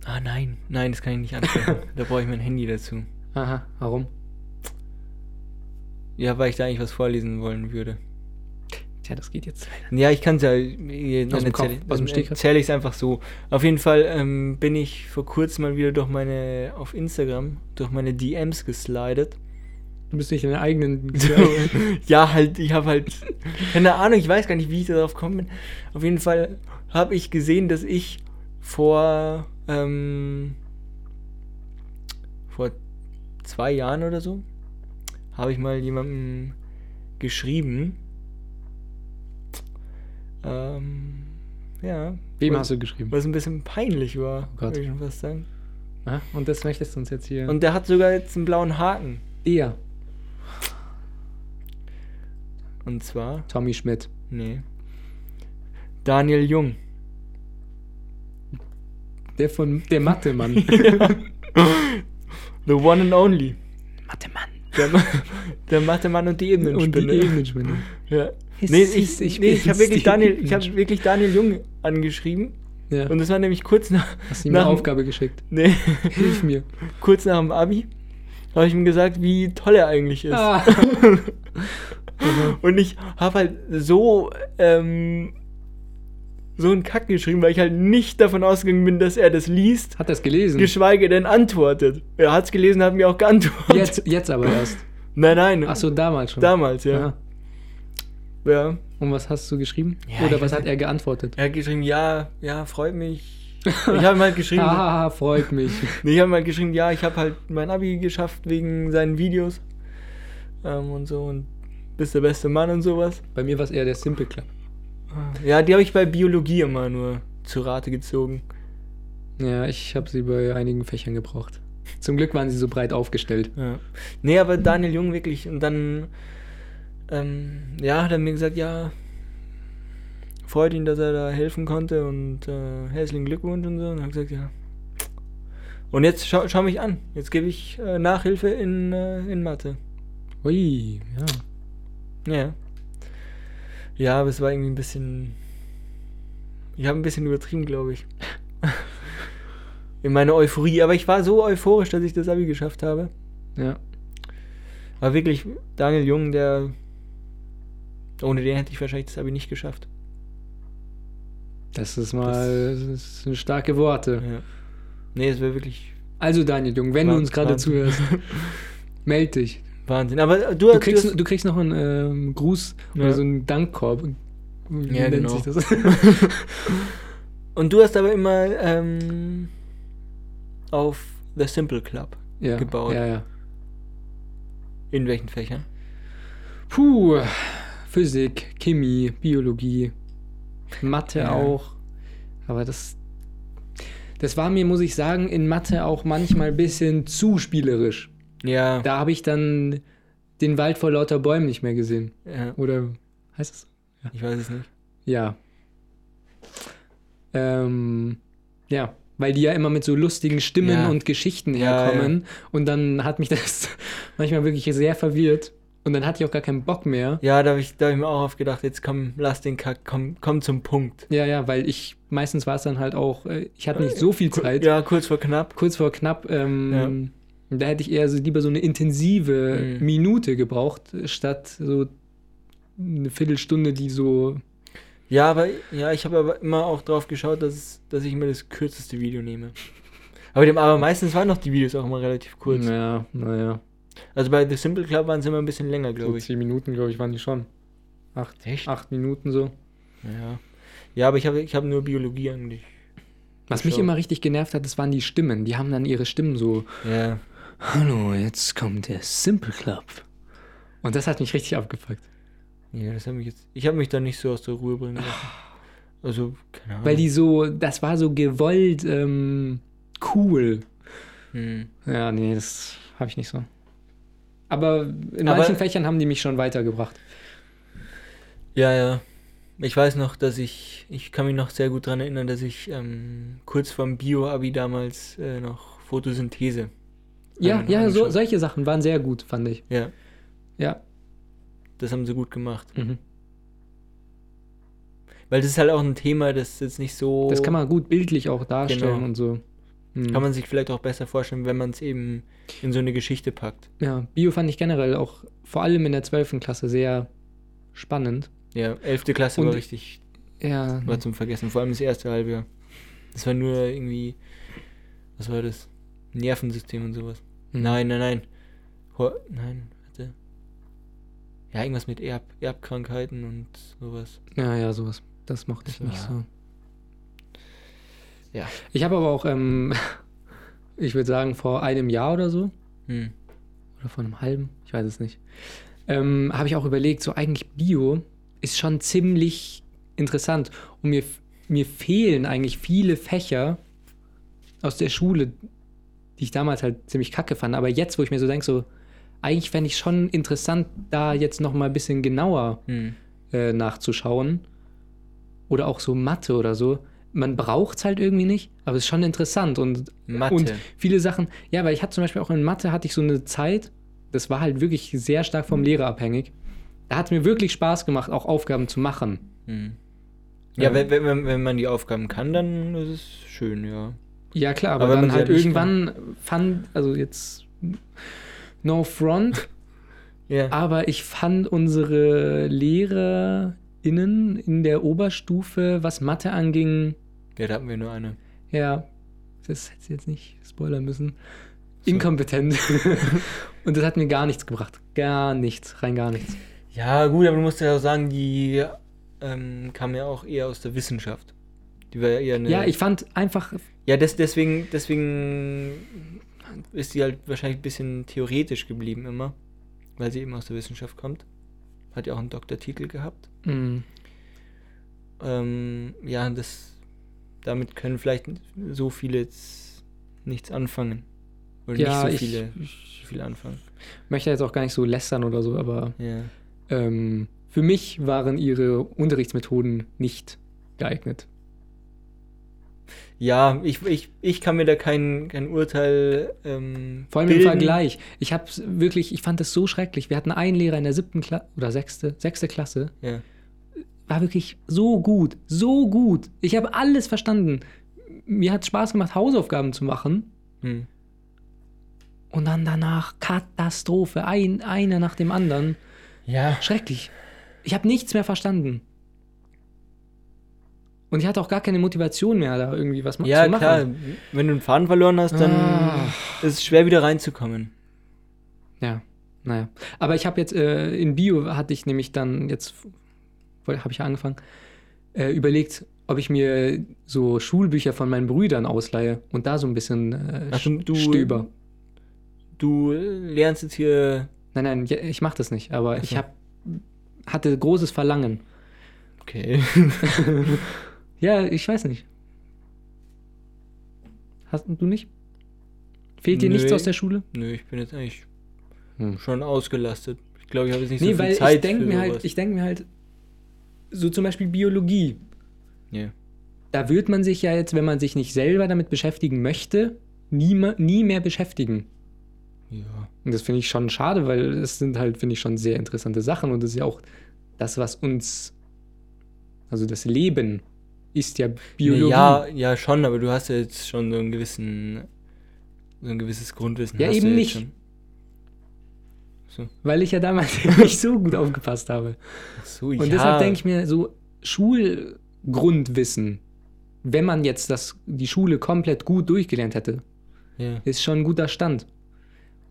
Ah, nein. Nein, das kann ich nicht ansprechen. da brauche ich mein Handy dazu. Aha, warum? Ja, weil ich da eigentlich was vorlesen wollen würde. Tja, das geht jetzt. Ja, ich kann es ja. äh, Dann erzähle ich es einfach so. Auf jeden Fall ähm, bin ich vor kurzem mal wieder durch meine. auf Instagram, durch meine DMs geslidet. Du bist nicht in deinen eigenen. ja, halt, ich habe halt. Keine Ahnung, ich weiß gar nicht, wie ich darauf gekommen bin. Auf jeden Fall habe ich gesehen, dass ich vor. Ähm, vor zwei Jahren oder so habe ich mal jemandem geschrieben. Ähm, ja. Wem was, hast du geschrieben? Was ein bisschen peinlich war, Oh würde ich schon fast sagen. Ah, und das möchtest du uns jetzt hier. Und der hat sogar jetzt einen blauen Haken. der, Und zwar. Tommy Schmidt. Nee. Daniel Jung. Der von der Mathe-Mann. The one and only. Mathe-Mann. Der, Ma- der Mathe-Mann und die Und die Ebenenspinne. Ebenenspinne. Ja. Nee, ich, ich nee, ich habe wirklich Daniel, ich Ebenenspinne. wirklich Daniel Jung angeschrieben. Ja. Und das war nämlich kurz nach, Hast du ihm eine Aufgabe geschickt? nee, Hilf mir. kurz nach dem Abi. Habe ich ihm gesagt, wie toll er eigentlich ist. Ah. Und ich habe halt so, ähm, so einen Kack geschrieben, weil ich halt nicht davon ausgegangen bin, dass er das liest, Hat er es gelesen? geschweige denn antwortet. Er hat es gelesen, hat mir auch geantwortet. Jetzt, jetzt aber erst. Nein, nein. Achso, damals schon. Damals, ja. Aha. ja. Und was hast du geschrieben? Ja, Oder was hat er geantwortet? Er hat geschrieben, ja, ja, freut mich. Ich habe ihm halt geschrieben, Haha, freut mich. ich habe ihm halt geschrieben, ja, ich habe halt mein Abi geschafft wegen seinen Videos ähm, und so und bist der beste Mann und sowas. Bei mir war es eher der Simple Club. Ja, die habe ich bei Biologie immer nur zu Rate gezogen. Ja, ich habe sie bei einigen Fächern gebraucht. Zum Glück waren sie so breit aufgestellt. Ja. Nee, aber Daniel Jung wirklich. Und dann, ähm, ja, hat er mir gesagt, ja, freut ihn, dass er da helfen konnte und äh, herzlichen Glückwunsch und so. Und hat gesagt, ja. Und jetzt schau, schau mich an. Jetzt gebe ich äh, Nachhilfe in, äh, in Mathe. Ui, ja. Ja. Ja, aber es war irgendwie ein bisschen. Ich habe ein bisschen übertrieben, glaube ich. In meiner Euphorie. Aber ich war so euphorisch, dass ich das Abi geschafft habe. Ja. War wirklich Daniel Jung, der. Ohne den hätte ich wahrscheinlich das Abi nicht geschafft. Das ist mal das sind starke Worte. Ja. Nee, es wäre wirklich Also Daniel Jung, wenn du Wahn- uns gerade zuhörst, meld dich. Wahnsinn. Aber äh, du, Du kriegst, hast, du kriegst noch einen ähm, Gruß Ja. oder so einen Dankkorb. Wie Ja, nennt genau. sich das? und du hast aber immer ähm, auf The Simple Club. ja, Gebaut. Ja, ja. In welchen Fächern? Puh, Physik, Chemie, Biologie, Mathe Ja. auch. Aber das, das war mir, muss ich sagen, in Mathe auch manchmal ein bisschen zu spielerisch. Ja. Da habe ich dann den Wald vor lauter Bäumen nicht mehr gesehen. ja. Oder heißt es? Ich weiß es nicht. Ja. Ähm, ja, weil die ja immer mit so lustigen Stimmen Ja. und Geschichten Ja, herkommen. Und dann hat mich das manchmal wirklich sehr verwirrt. Und dann hatte ich auch gar keinen Bock mehr. Ja, da habe ich, da hab ich mir auch oft gedacht, jetzt komm, lass den Kack, komm, komm zum Punkt. Ja, ja, weil ich, meistens war es dann halt auch, äh, ich hatte nicht so viel Zeit, Ja, kurz vor knapp. kurz vor knapp, ähm, da hätte ich eher so lieber so eine intensive Mhm. Minute gebraucht, statt so eine Viertelstunde, die so, Ja, aber ja, ich habe aber immer auch drauf geschaut, dass, dass ich mir das kürzeste Video nehme. Aber, dem, aber meistens waren doch die Videos auch immer relativ kurz. ja, naja, Also bei The Simple Club waren es immer ein bisschen länger, so glaube ich. zehn Minuten, glaube ich, waren die schon. Acht, Echt? acht Minuten so. Ja. Ja, aber ich habe ich hab nur Biologie eigentlich. Was mich immer richtig genervt hat, das waren die Stimmen. Die haben dann ihre Stimmen so, Ja. Hallo, jetzt kommt der Simple Club. Und das hat mich richtig abgefuckt. Ja, das hat mich jetzt. Ich habe mich da nicht so aus der Ruhe bringen lassen. Also, keine Ahnung. Weil die so, das war so gewollt ähm, cool. Hm. Ja, nee, das habe ich nicht so. Aber in Aber- manchen Fächern haben die mich schon weitergebracht. Ja, ja. Ich weiß noch, dass ich, ich kann mich noch sehr gut daran erinnern, dass ich ähm, kurz vorm Bio-Abi damals äh, noch Photosynthese. Ja, ja, so, solche Sachen waren sehr gut, fand ich. Ja, Ja. das haben sie gut gemacht. Mhm. Weil das ist halt auch ein Thema, das jetzt nicht so. Das kann man gut bildlich auch darstellen Genau. und so. Mhm. kann man sich vielleicht auch besser vorstellen, wenn man es eben in so eine Geschichte packt. ja, Bio fand ich generell auch vor allem in der 12. Klasse sehr spannend. Ja, 11. Klasse Und- war richtig, Ja, war zum Vergessen, vor allem das erste Halbjahr. Das war nur irgendwie, was war das? Nervensystem und sowas. Mhm. Nein, nein, nein. Ho nein, warte. Ja, irgendwas mit Erb Erbkrankheiten und sowas. Ja, ja, sowas. Das mochte ich So, nicht ja. so. Ja. Ich habe aber auch, ähm, ich würde sagen, vor einem Jahr oder so, Hm. oder vor einem halben, ich weiß es nicht, ähm, habe ich auch überlegt, so eigentlich Bio ist schon ziemlich interessant. Und mir, mir fehlen eigentlich viele Fächer aus der Schule, die ich damals halt ziemlich kacke fand. Aber jetzt, wo ich mir so denke, so, eigentlich fände ich schon interessant, da jetzt noch mal ein bisschen genauer Hm. äh, nachzuschauen. Oder auch so Mathe oder so. Man braucht es halt irgendwie nicht, aber es ist schon interessant. Und, Mathe. und viele Sachen, ja, weil ich hatte zum Beispiel auch in Mathe hatte ich so eine Zeit, das war halt wirklich sehr stark vom Lehrer abhängig. Da hat es mir wirklich Spaß gemacht, auch Aufgaben zu machen. Hm. Ja, wenn, wenn, wenn- wenn man die Aufgaben kann, dann ist es schön, ja. Ja, klar, aber, Aber dann halt halt irgendwann fand, also jetzt no front, Ja. aber ich fand unsere LehrerInnen in der Oberstufe, was Mathe anging, ja, da hatten wir nur eine. Ja, das hätte ich jetzt nicht spoilern müssen. So. Inkompetent. Und das hat mir gar nichts gebracht. Gar nichts, rein gar nichts. Ja, gut, aber du musst ja auch sagen, die ähm, kam ja auch eher aus der Wissenschaft. Die war ja eher eine. Ja, ich fand einfach, Ja, des, deswegen, deswegen ist sie halt wahrscheinlich ein bisschen theoretisch geblieben immer, weil sie eben aus der Wissenschaft kommt. Hat ja auch einen Doktortitel gehabt. mh, ähm, ja, das, damit können vielleicht so viele jetzt nichts anfangen. Oder Ja, nicht ich- so viele, so viele anfangen. Möchte jetzt auch gar nicht so lästern oder so, aber Ja. ähm, für mich waren ihre Unterrichtsmethoden nicht geeignet. Ja, ich, ich, ich kann mir da kein, kein Urteil ähm, Vor allem im bilden. Vergleich. Ich habe wirklich, ich fand das so schrecklich. Wir hatten einen Lehrer in der siebten Klasse oder sechste, sechste Klasse, Ja. war wirklich so gut, so gut. Ich habe alles verstanden. Mir hat Spaß gemacht, Hausaufgaben zu machen. Hm. Und dann danach Katastrophe, ein, einer nach dem anderen. Ja. Schrecklich. Ich habe nichts mehr verstanden. Und ich hatte auch gar keine Motivation mehr, da irgendwie was Ja, zu machen. klar. Wenn du den Faden verloren hast, dann Ah. ist es schwer wieder reinzukommen. Ja, naja. Aber ich habe jetzt, äh, in Bio hatte ich nämlich dann, jetzt habe ich ja angefangen, äh, überlegt, ob ich mir so Schulbücher von meinen Brüdern ausleihe und da so ein bisschen äh, Ach, du- stöber. Du lernst jetzt hier. Nein, nein, ja, ich mache das nicht, aber Ach ich hab, hatte großes Verlangen. Okay. Ja, ich weiß nicht. Hast du nicht? Fehlt dir nichts Nö. aus der Schule? Nö, ich bin jetzt eigentlich Hm. schon ausgelastet. Ich glaube, ich habe jetzt nicht Nee, so viel weil Zeit ich denke mir halt, ich denke mir halt, so zum Beispiel Biologie. Ja. Da wird man sich ja jetzt, wenn man sich nicht selber damit beschäftigen möchte, nie, nie mehr beschäftigen. Ja. Und das finde ich schon schade, weil es sind halt, finde ich, schon sehr interessante Sachen. Und das ist ja auch das, was uns, also das Leben ist ja Biologie. Nee, ja, ja, schon, aber du hast ja jetzt schon so einen gewissen, so ein gewisses Grundwissen. Ja, eben nicht. Schon. So. Weil ich ja damals nicht so gut aufgepasst habe. Ach so, Und ja. deshalb denke ich mir, so Schulgrundwissen, wenn man jetzt das, die Schule komplett gut durchgelernt hätte, Ja. ist schon ein guter Stand.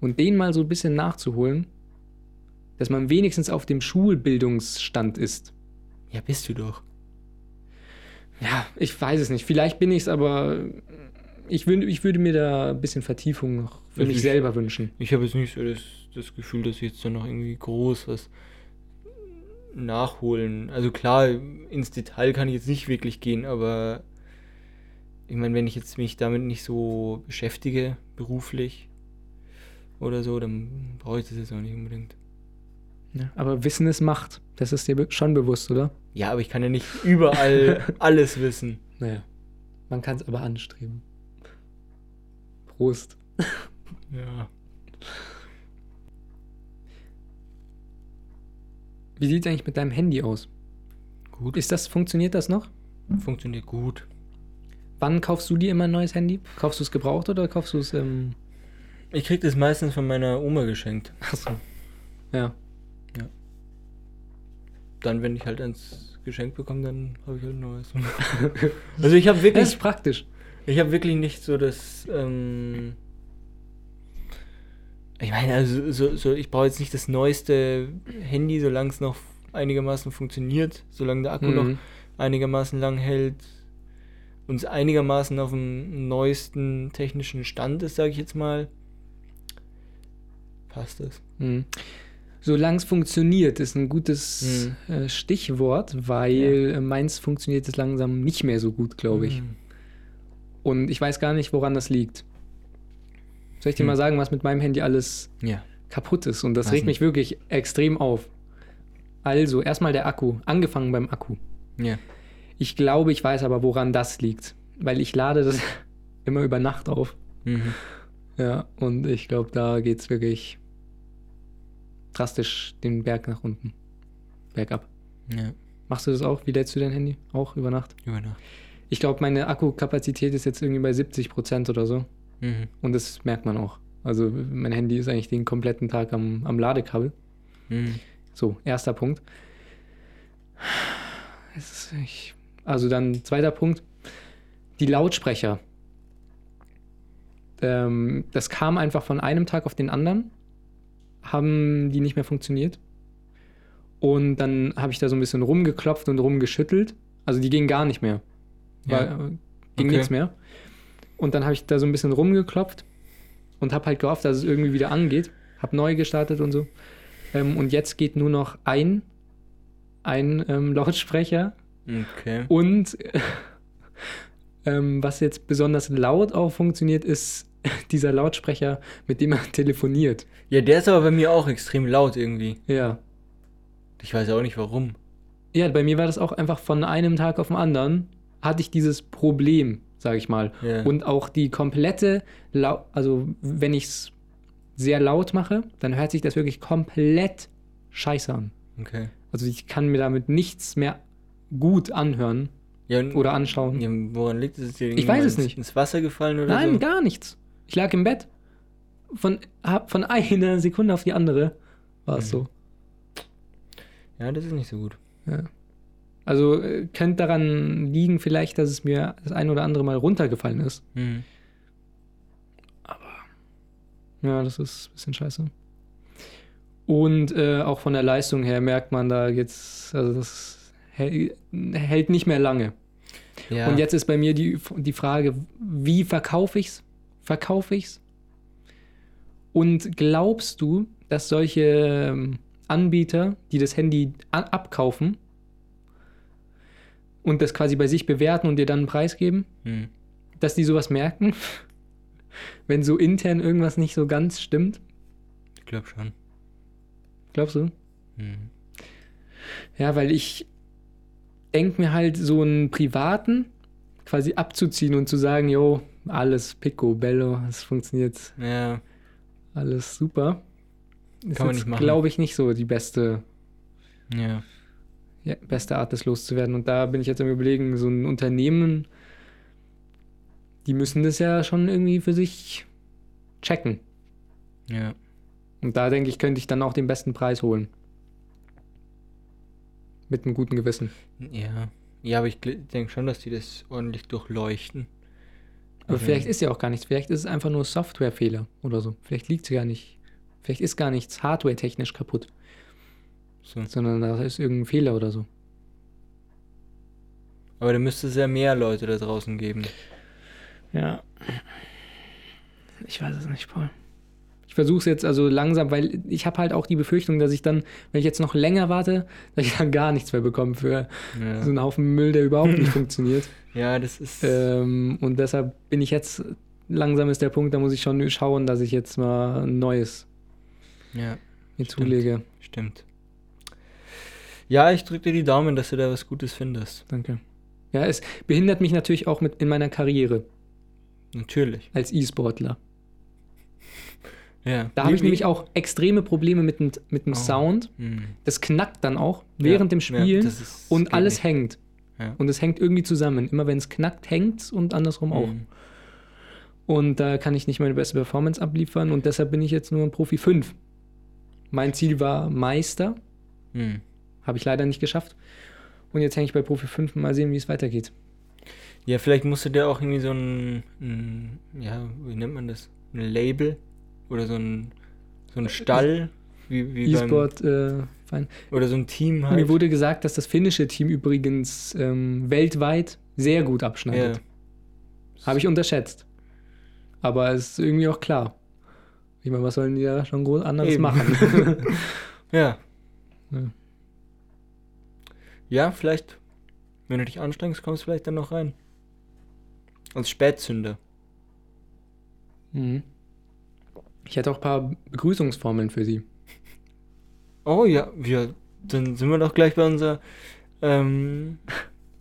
Und den mal so ein bisschen nachzuholen, dass man wenigstens auf dem Schulbildungsstand ist. ja, bist du doch. Ja, ich weiß es nicht. Vielleicht bin ich es, aber ich, würd, ich würde mir da ein bisschen Vertiefung noch für Also mich ich- selber wünschen. Ich habe jetzt nicht so das, das Gefühl, dass ich jetzt da noch irgendwie groß was nachholen. Also klar, ins Detail kann ich jetzt nicht wirklich gehen, aber ich meine, wenn ich jetzt mich damit nicht so beschäftige, beruflich oder so, dann brauche ich das jetzt auch nicht unbedingt. Ja, aber Wissen ist Macht. Das ist dir schon bewusst, oder? Ja, aber ich kann ja nicht überall alles wissen. Naja. Man kann es aber anstreben. Prost. Ja. Wie sieht es eigentlich mit deinem Handy aus? Gut. Ist das, funktioniert das noch? Funktioniert gut. Wann kaufst du dir immer ein neues Handy? Kaufst du es gebraucht oder kaufst du es, ähm, Ich krieg das meistens von meiner Oma geschenkt. achso. Ja. Dann, wenn ich halt eins geschenkt bekomme, dann habe ich halt ein neues. also ich habe Das wirklich ist praktisch. Ich habe wirklich nicht so das. Ähm ich meine, also so, so, ich brauche jetzt nicht das neueste Handy, solange es noch einigermaßen funktioniert, solange der Akku noch Mhm. einigermaßen lang hält und es einigermaßen auf dem neuesten technischen Stand ist, sage ich jetzt mal. Passt das. Mhm. Solange es funktioniert, ist ein gutes äh, Stichwort, weil äh, meins funktioniert es langsam nicht mehr so gut, glaube ich. Hm. Und ich weiß gar nicht, woran das liegt. Soll ich dir Hm. mal sagen, was mit meinem Handy alles Ja. kaputt ist? Und das Was regt mich wirklich extrem auf. Also, erstmal der Akku. Angefangen beim Akku. Ja. Ich glaube, ich weiß aber, woran das liegt. Weil ich lade das immer über Nacht auf. Mhm. Ja, und ich glaube, da geht es wirklich drastisch den Berg nach unten. Bergab. Ja. Machst du das auch? Wie lädst du dein Handy? Auch über Nacht? Über Nacht. Ich glaube, meine Akkukapazität ist jetzt irgendwie bei 70 Prozent oder so. Mhm. Und das merkt man auch. Also mein Handy ist eigentlich den kompletten Tag am, am Ladekabel. Mhm. So, erster Punkt. Ich, also dann zweiter Punkt. Die Lautsprecher. Ähm, das kam einfach von einem Tag auf den anderen. Haben die nicht mehr funktioniert. Und dann habe ich da so ein bisschen rumgeklopft und rumgeschüttelt. Also die gingen gar nicht mehr. War, Ja. äh, ging Okay. nichts mehr. Und dann habe ich da so ein bisschen rumgeklopft und habe halt gehofft, dass es irgendwie wieder angeht. Habe neu gestartet und so. Ähm, und jetzt geht nur noch ein, ein ähm, Lautsprecher Okay. Und ähm, was jetzt besonders laut auch funktioniert, ist dieser Lautsprecher, mit dem er telefoniert. Ja, der ist aber bei mir auch extrem laut irgendwie. Ja. Ich weiß auch nicht warum. Ja, bei mir war das auch einfach von einem Tag auf den anderen, hatte ich dieses Problem, sage ich mal. Ja. Und auch die komplette, Lau also wenn ich es sehr laut mache, dann hört sich das wirklich komplett scheiße an. Okay. Also ich kann mir damit nichts mehr gut anhören Ja, oder anschauen. ja, woran liegt es? Ist dir Ich weiß es ins- nicht. Ins Wasser gefallen oder Nein, so? gar nichts. Ich lag im Bett. Von, hab- von einer Sekunde auf die andere war es Mhm. so. Ja, das ist nicht so gut. Ja. Also äh, könnte daran liegen vielleicht, dass es mir das ein oder andere Mal runtergefallen ist. Mhm. Ja, das ist ein bisschen scheiße. Und äh, auch von der Leistung her merkt man da jetzt, also das hält, nicht mehr lange. Ja. Und jetzt ist bei mir die, die Frage, wie verkaufe ich's? Verkaufe ich's? Und glaubst du, dass solche ähm, Anbieter, die das Handy abkaufen und das quasi bei sich bewerten und dir dann einen Preis geben, Mhm. dass die sowas merken, wenn so intern irgendwas nicht so ganz stimmt? Ich glaube schon. Glaubst du? Mhm. Ja, weil ich denke mir halt, so einen privaten quasi abzuziehen und zu sagen, jo, alles Picobello, es funktioniert Ja, alles super. Ist Kann man nicht machen. glaube ich, nicht so die beste, ja. ja, beste Art, das loszuwerden. Und da bin ich jetzt am überlegen, so ein Unternehmen, die müssen das ja schon irgendwie für sich checken. Ja. Und da denke ich, könnte ich dann auch den besten Preis holen. Mit einem guten Gewissen. Ja. Ja, aber ich denke schon, dass die das ordentlich durchleuchten. Aber Also- vielleicht ist ja auch gar nichts. Vielleicht ist es einfach nur Softwarefehler oder so. Vielleicht liegt es gar nicht. Vielleicht ist gar nichts hardware-technisch kaputt, So. sondern da ist irgendein Fehler oder so. Aber da müsste es ja mehr Leute da draußen geben. Ja. Ich weiß es nicht, Paul. Ich versuche es jetzt also langsam, weil ich habe halt auch die Befürchtung, dass ich dann, wenn ich jetzt noch länger warte, dass ich dann gar nichts mehr bekomme für Ja, so einen Haufen Müll, der überhaupt nicht funktioniert. ja das ist. Ähm, und deshalb bin ich jetzt, langsam ist der Punkt, da muss ich schon schauen, dass ich jetzt mal ein neues ja, mir Stimmt. zulege. stimmt. Ja, ich drücke dir die Daumen, dass du da was Gutes findest. Danke. Ja, es behindert mich natürlich auch mit in meiner Karriere Natürlich. als E-Sportler. Ja. Da habe ich nämlich auch extreme Probleme mit dem, mit dem Oh. Sound. Hm. Das knackt dann auch während dem Spiel Ja, und alles nicht. hängt. Ja. Und es hängt irgendwie zusammen. Immer wenn es knackt, hängt und andersrum auch. Hm. Und da kann ich nicht meine beste Performance abliefern und deshalb bin ich jetzt nur ein Profi 5. Mein Ziel war Meister, Hm. habe ich leider nicht geschafft. Und jetzt hänge ich bei Profi 5 mal sehen, wie es weitergeht. Ja, vielleicht musst du dir auch irgendwie so ein, ein, ja, wie nennt man das? Ein Label oder so ein, so ein Stall, wie, wie beim, E-Sport, äh, fein. oder so ein Team halt. Mir wurde gesagt, dass das finnische Team übrigens ähm, weltweit sehr gut abschneidet. ja. Habe ich unterschätzt. Aber es ist irgendwie auch klar. Ich meine, was sollen die da schon groß anderes Eben. machen? Ja. Ja. Ja, vielleicht, wenn du dich anstrengst, kommst du vielleicht dann noch rein. Als Spätzünder. mhm. Ich hätte auch ein paar Begrüßungsformeln für Sie. Oh ja, wir, dann sind wir doch gleich bei unserer ähm,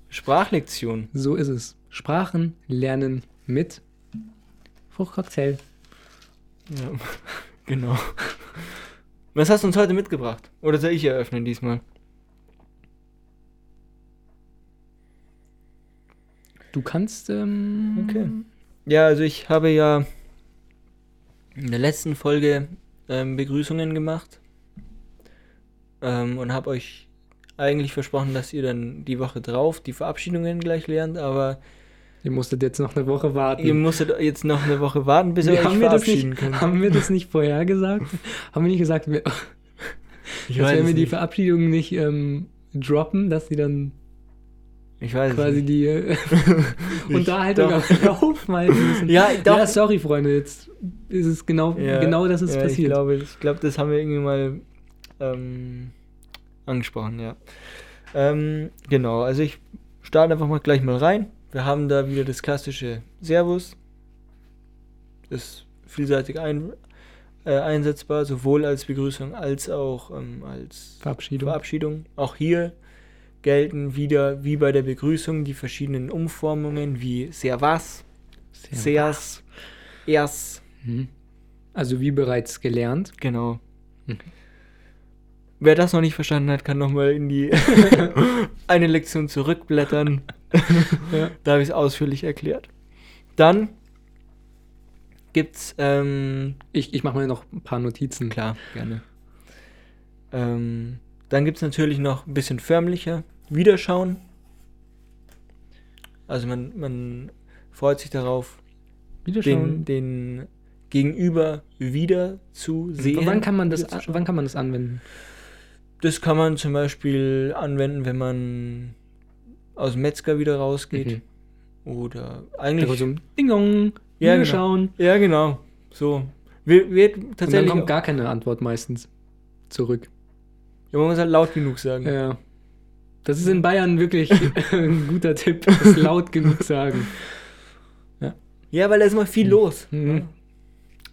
Sprachlektion. So ist es. Sprachen lernen mit Fruchtcocktail. Ja, genau. Was hast du uns heute mitgebracht? Oder soll ich eröffnen diesmal? Du kannst. Ähm, Okay. Ja, also ich habe ja in der letzten Folge ähm, Begrüßungen gemacht ähm, und habe euch eigentlich versprochen, dass ihr dann die Woche drauf die Verabschiedungen gleich lernt, aber Ihr musstet jetzt noch eine Woche warten. ihr musstet jetzt noch eine Woche warten, bis ihr euch haben, wir das verabschieden nicht, könnt. haben wir das nicht vorher gesagt? haben wir nicht gesagt, wir, dass wenn wir es die nicht. Verabschiedung nicht ähm, droppen, dass sie dann Ich weiß quasi es nicht. die äh, Ich- Unterhaltung doch. am Laufen halten müssen. Ja, doch. Ja, sorry, Freunde, jetzt ist es genau, Ja, genau das ist ja, Ich passiert. glaube, ich glaube, das haben wir irgendwie mal ähm, angesprochen, ja. Ähm, genau, also ich starten einfach mal gleich mal rein. Wir haben da wieder das klassische Servus. Ist vielseitig ein, äh, einsetzbar, sowohl als Begrüßung als auch ähm, als Verabschiedung. Verabschiedung. Auch hier gelten wieder wie bei der Begrüßung die verschiedenen Umformungen wie Servas, Seas, Ers, Mhm. Also wie bereits gelernt. genau. Mhm. Wer das noch nicht verstanden hat, kann nochmal in die eine Lektion zurückblättern. Ja. Da habe ich es ausführlich erklärt. Dann gibt's, ähm, Ich, ich mache mir noch ein paar Notizen. klar, gerne. Ähm, dann gibt es natürlich noch ein bisschen förmlicher Wiederschauen. Also man, man freut sich darauf, den, den Gegenüber wieder zu sehen. wann, kann man das, schauen. wann kann man das anwenden? Das kann man zum Beispiel anwenden, wenn man aus dem Metzger wieder rausgeht. Oder Einfach eigentlich. so ein Ding Dong, Ja, Wiederschauen. Ja, genau. So. Wird, wird Und dann tatsächlich. kommt gar keine Antwort meistens zurück. ja, man muss halt laut genug sagen. Ja. Das ist in Bayern wirklich ein guter Tipp. Das laut genug sagen. Ja, weil da ist immer viel los. Mhm. Ja.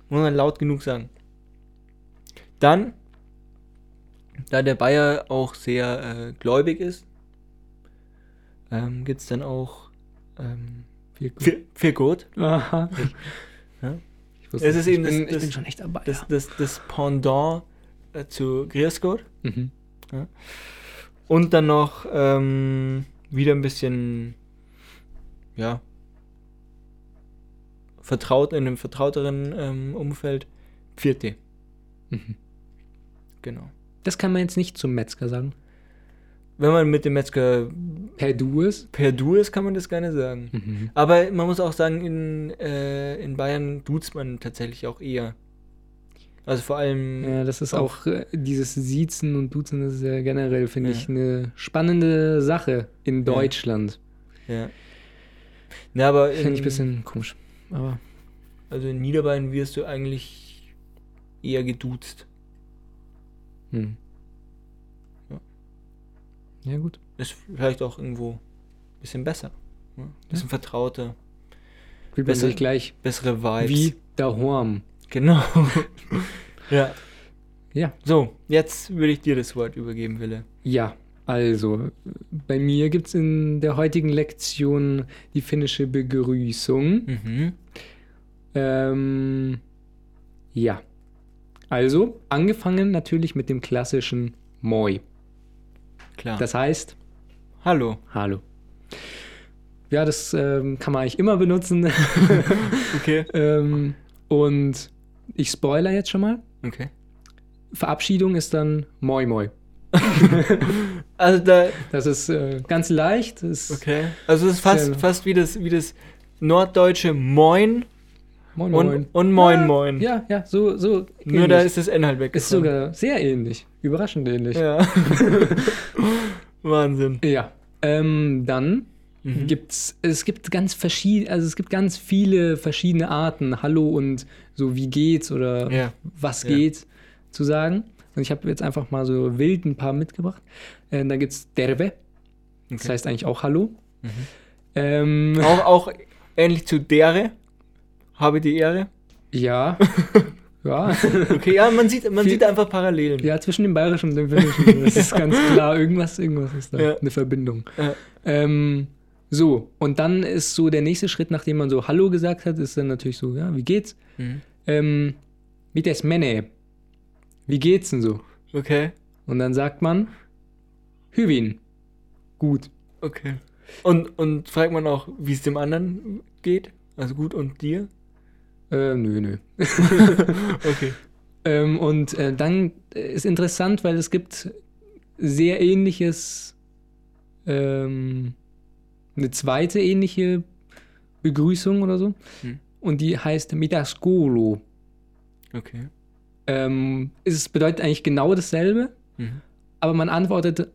Muss man laut genug sagen. Dann, da der Bayer auch sehr äh, gläubig ist, ähm, gibt es dann auch ähm, Viel gut. viel, viel gut. Aha. Ja. Ich, wusste Es ist nicht. eben ich, bin, das- ich bin schon echt dabei. Das, das, das Pendant äh, zu Grüß Gott. Mhm. Und dann noch ähm, wieder ein bisschen, ja, vertraut, in einem vertrauteren ähm, Umfeld. Vierte, Mhm. genau. Das kann man jetzt nicht zum Metzger sagen. Wenn man mit dem Metzger Per Du ist. per Du ist, kann man das gerne sagen. Mhm. Aber man muss auch sagen, in, äh, in Bayern duzt man tatsächlich auch eher. Also vor allem. Ja, das ist Auch- auch äh, dieses Siezen und Duzen, das ist ja generell, finde Ja. ich, eine spannende Sache in Ja. Deutschland. Ja. Na, aber Finde ich ein in- bisschen komisch. Aber Also in Niederbayern wirst du eigentlich eher geduzt. hm. Ja. ja, gut. Ist vielleicht auch irgendwo ein bisschen besser. Ne? Bisschen vertrauter, Fühlt man Besser- sich gleich bessere Vibes. wie Horm. Genau. ja. Ja. So, jetzt würde ich dir das Wort übergeben, Wille. Ja, also bei mir gibt es in der heutigen Lektion die finnische Begrüßung. Mhm. Ähm, ja. Also, angefangen natürlich mit dem klassischen Moi. Klar. Das heißt, Hallo. Hallo. Ja, das ähm, kann man eigentlich immer benutzen. Okay. ähm, und ich spoiler jetzt schon mal. Okay. Verabschiedung ist dann Moi Moi. Also da. Das ist äh, ganz leicht. Das Okay. Also es ist fast, fast wie das, wie das norddeutsche Moin Moin und, und Moin ja, Moin. Ja, ja, so. so Nur da ähnlich. ist das N halt weg. ist sogar sehr ähnlich. Überraschend ähnlich. Ja. Ja. Wahnsinn. Ähm, dann Mhm. gibt's, es gibt ganz verschiedene, also es gibt ganz viele verschiedene Arten, Hallo und so wie geht's oder Ja. was Ja. geht zu sagen. Und ich habe jetzt einfach mal so wild ein paar mitgebracht. Äh, da gibt's Derbe, das Okay. heißt eigentlich auch Hallo. Mhm. Ähm, Auch, auch ähnlich zu dere. Habe die Ehre. ja. ja. Okay, ja, man sieht, man Viel- sieht einfach Parallelen. ja, zwischen dem Bayerischen und dem Finnischen. Das ist ganz klar. Irgendwas, irgendwas ist da. Ja. Eine Verbindung. Ja. Ähm, so, und dann ist so der nächste Schritt, nachdem man so Hallo gesagt hat, ist dann natürlich so, ja, wie geht's? Mhm. Ähm, mit des Menne. Wie geht's denn so? Okay, Und dann sagt man, Hüwin. Gut. okay. Und, und fragt man auch, wie es dem anderen geht? Also gut und dir? Äh, nö, nö. Okay. Ähm, und äh, dann ist interessant, weil es gibt sehr ähnliches, ähm, eine zweite ähnliche Begrüßung oder so. Hm. Und die heißt Midaskolo. Okay. Ähm, es bedeutet eigentlich genau dasselbe, Mhm. aber man antwortet.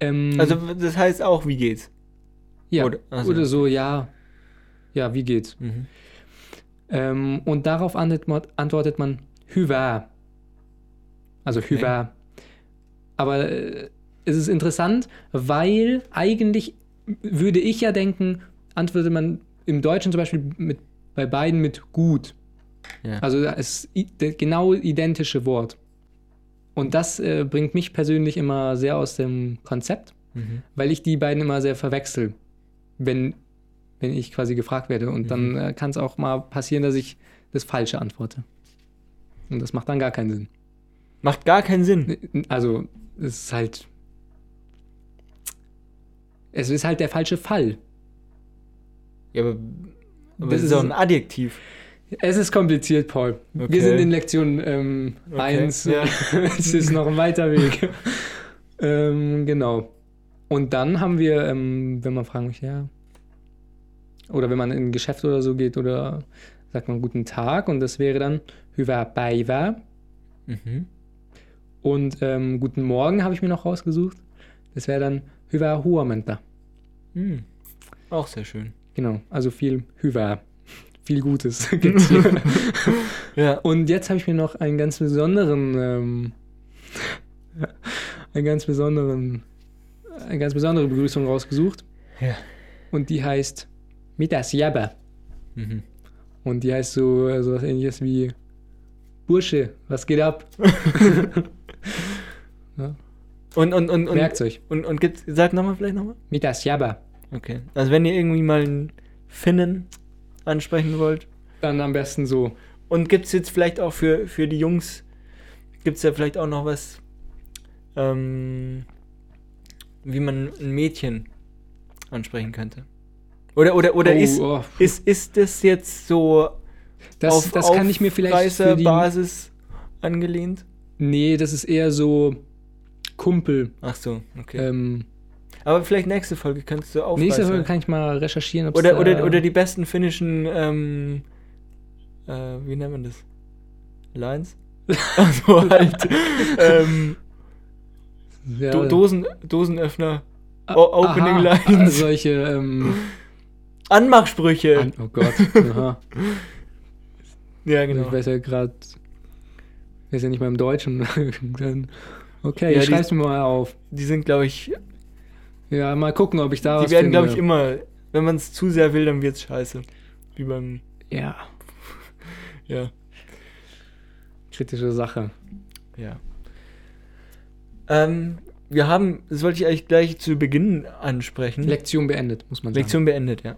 Ähm, Also das heißt auch, wie geht's? ja, oder- oder, also- so, ja. Ja, wie geht's? Mhm. Ähm, und darauf antwortet man, Hyvä. Also Okay. Aber äh, es ist interessant, weil eigentlich würde ich ja denken, antwortet man im Deutschen zum Beispiel mit, bei beiden mit gut. Ja. Also es ist genau identische Wort. Und das äh, bringt mich persönlich immer sehr aus dem Konzept, mhm. weil ich die beiden immer sehr verwechsel, wenn, wenn ich quasi gefragt werde. Und dann äh, kann es auch mal passieren, dass ich das Falsche antworte. Und das macht dann gar keinen Sinn. Macht gar keinen Sinn. Also, es ist halt. Es ist halt der falsche Fall. Ja, aber, aber Das ist auch ein Adjektiv. Es ist kompliziert, Paul. Okay. Wir sind in Lektion 1. Ähm, Okay, eins. ja. es ist noch ein weiter Weg. ähm, genau. Und dann haben wir, ähm, wenn man fragen möchte, ja. Oder wenn man in ein Geschäft oder so geht, oder sagt man guten Tag und das wäre dann Hyvä päivää. Mhm. Und ähm, guten Morgen habe ich mir noch rausgesucht. Das wäre dann Hyvää huomenta. Hm. Auch sehr schön. Genau, also viel Hyvää. Viel Gutes gibt's hier. Ja. Und jetzt habe ich mir noch einen ganz besonderen, ähm, einen ganz besonderen, eine ganz besondere Begrüßung rausgesucht. Ja. Und die heißt Mitas Jabba. Mhm. Und die heißt so, so was ähnliches wie Bursche, was geht ab? Und, und, und, und, Werkzeug. und, und gibt's, sag nochmal vielleicht nochmal. Mitas Jabba. Okay. Also wenn ihr irgendwie mal einen Finnen ansprechen wollt. Dann am besten so. Und gibt es jetzt vielleicht auch für, für die Jungs, gibt es ja vielleicht auch noch was, ähm, wie man ein Mädchen ansprechen könnte? Oder, oder, oder Oh, ist, oh, ist, ist das jetzt so das, auf das kann ich mir vielleicht für die, Basis angelehnt? Nee, das ist eher so Kumpel. Ach so, okay. Ähm, Aber vielleicht nächste Folge könntest du aufreißen. nächste Folge kann ich mal recherchieren. oder, oder, oder die besten finnischen, ähm, äh, wie nennt man das? Lines? also halt, ähm, ja, Do Dosen, Dosenöffner, Ah, O- Opening aha, Lines. Solche, ähm, Anmachsprüche. an, oh Gott. Aha. ja, genau. Ich weiß ja gerade, ich weiß ja nicht mal im Deutschen. Dann- okay, Ja, ich die- schreib's mir mal auf. Die sind, glaube ich, Ja, mal gucken, ob ich da die was werden, finde. glaube ich, immer, wenn man es zu sehr will, dann wird's scheiße. Wie beim, Ja, ja, kritische Sache. ja. Ähm, wir haben, das wollte ich eigentlich gleich zu Beginn ansprechen. Lektion beendet, muss man sagen. Lektion beendet, ja.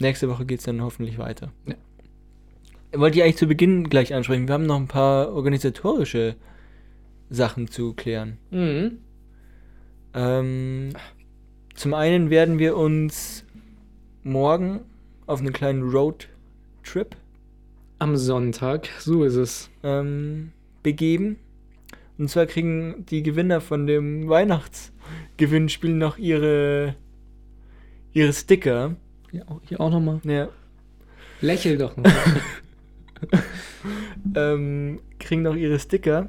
Nächste Woche geht es dann hoffentlich weiter. Ja. Wollte ich eigentlich zu Beginn gleich ansprechen. Wir haben noch ein paar organisatorische Sachen zu klären. Mhm. Ähm, zum einen werden wir uns morgen auf einen kleinen Roadtrip Am Sonntag, so ist es. ähm, begeben. Und zwar kriegen die Gewinner von dem Weihnachtsgewinnspiel noch ihre, ihre Sticker. Auch, hier auch nochmal. Ja. Lächel doch noch. ähm, kriegen noch ihre Sticker.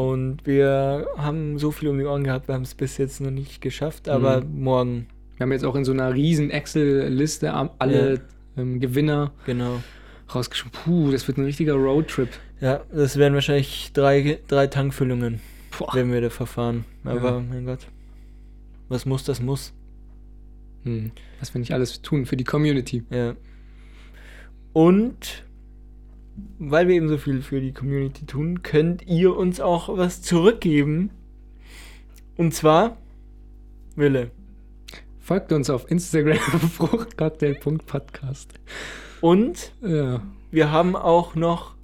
Und wir haben so viel um die Ohren gehabt, wir haben es bis jetzt noch nicht geschafft, aber Mhm. morgen, Wir haben jetzt auch in so einer riesen Excel-Liste alle ähm, Gewinner genau. rausgeschrieben. Puh, das wird ein richtiger Roadtrip. Ja, das werden wahrscheinlich drei, drei Tankfüllungen, Boah. wenn wir da verfahren. Aber Ja. mein Gott. Was muss, das muss. Hm. Was wir nicht alles tun für die Community. Ja. Und weil wir eben so viel für die Community tun, könnt ihr uns auch was zurückgeben. Und zwar, Wille. Folgt uns auf Instagram, fruchtcocktail.podcast. Und Ja. wir haben auch noch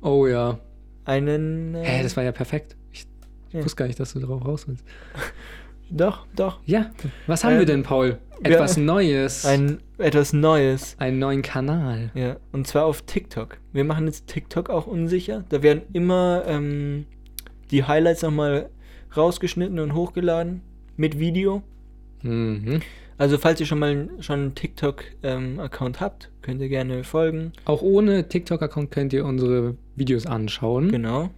Oh ja. einen. äh, Hä, das war ja perfekt. Ich Ja. wusste gar nicht, dass du darauf raus willst. Doch, doch. Ja, was haben Ähm, wir denn, Paul? Etwas Neues. Ein etwas Neues. einen neuen Kanal. Ja, und zwar auf TikTok. Wir machen jetzt TikTok auch unsicher. Da werden immer ähm, die Highlights nochmal rausgeschnitten und hochgeladen mit Video. Mhm. Also falls ihr schon mal schon einen TikTok-Account habt, könnt ihr gerne folgen. Auch ohne TikTok-Account könnt ihr unsere Videos anschauen. Genau.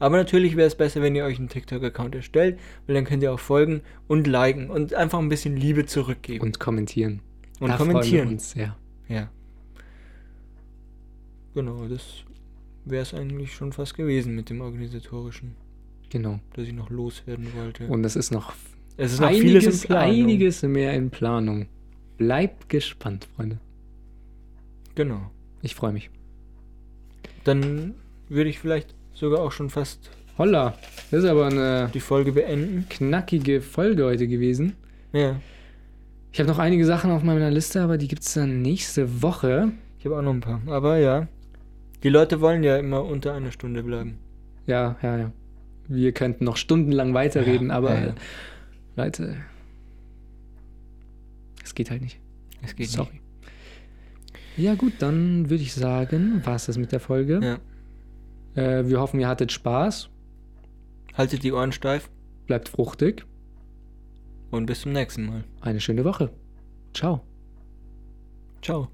Aber natürlich wäre es besser, wenn ihr euch einen TikTok-Account erstellt, weil dann könnt ihr auch folgen und liken und einfach ein bisschen Liebe zurückgeben. Und kommentieren. Und Da freuen kommentieren. uns sehr. Ja. Genau, das wäre es eigentlich schon fast gewesen mit dem organisatorischen, Genau. das ich noch loswerden wollte. Und es ist noch Es ist noch einiges, vieles in Planung. einiges mehr in Planung. Bleibt gespannt, Freunde. Genau. Ich freue mich. Dann würde ich vielleicht sogar auch schon fast Holla, das ist aber eine die Folge beenden. knackige Folge heute gewesen. Ja. Ich habe noch einige Sachen auf meiner Liste, aber die gibt es dann nächste Woche. Ich habe auch noch ein paar. Aber ja. Die Leute wollen ja immer unter einer Stunde bleiben. Ja, ja, ja. Wir könnten noch stundenlang weiterreden, Ja, aber ja, ja. Leute, es geht halt nicht. Es geht Sorry. Ja gut, dann würde ich sagen, war es das mit der Folge. nicht. Ja. Äh, wir hoffen, ihr hattet Spaß. Haltet die Ohren steif Bleibt fruchtig. und bis zum nächsten Mal. Eine schöne Woche. Ciao. Ciao.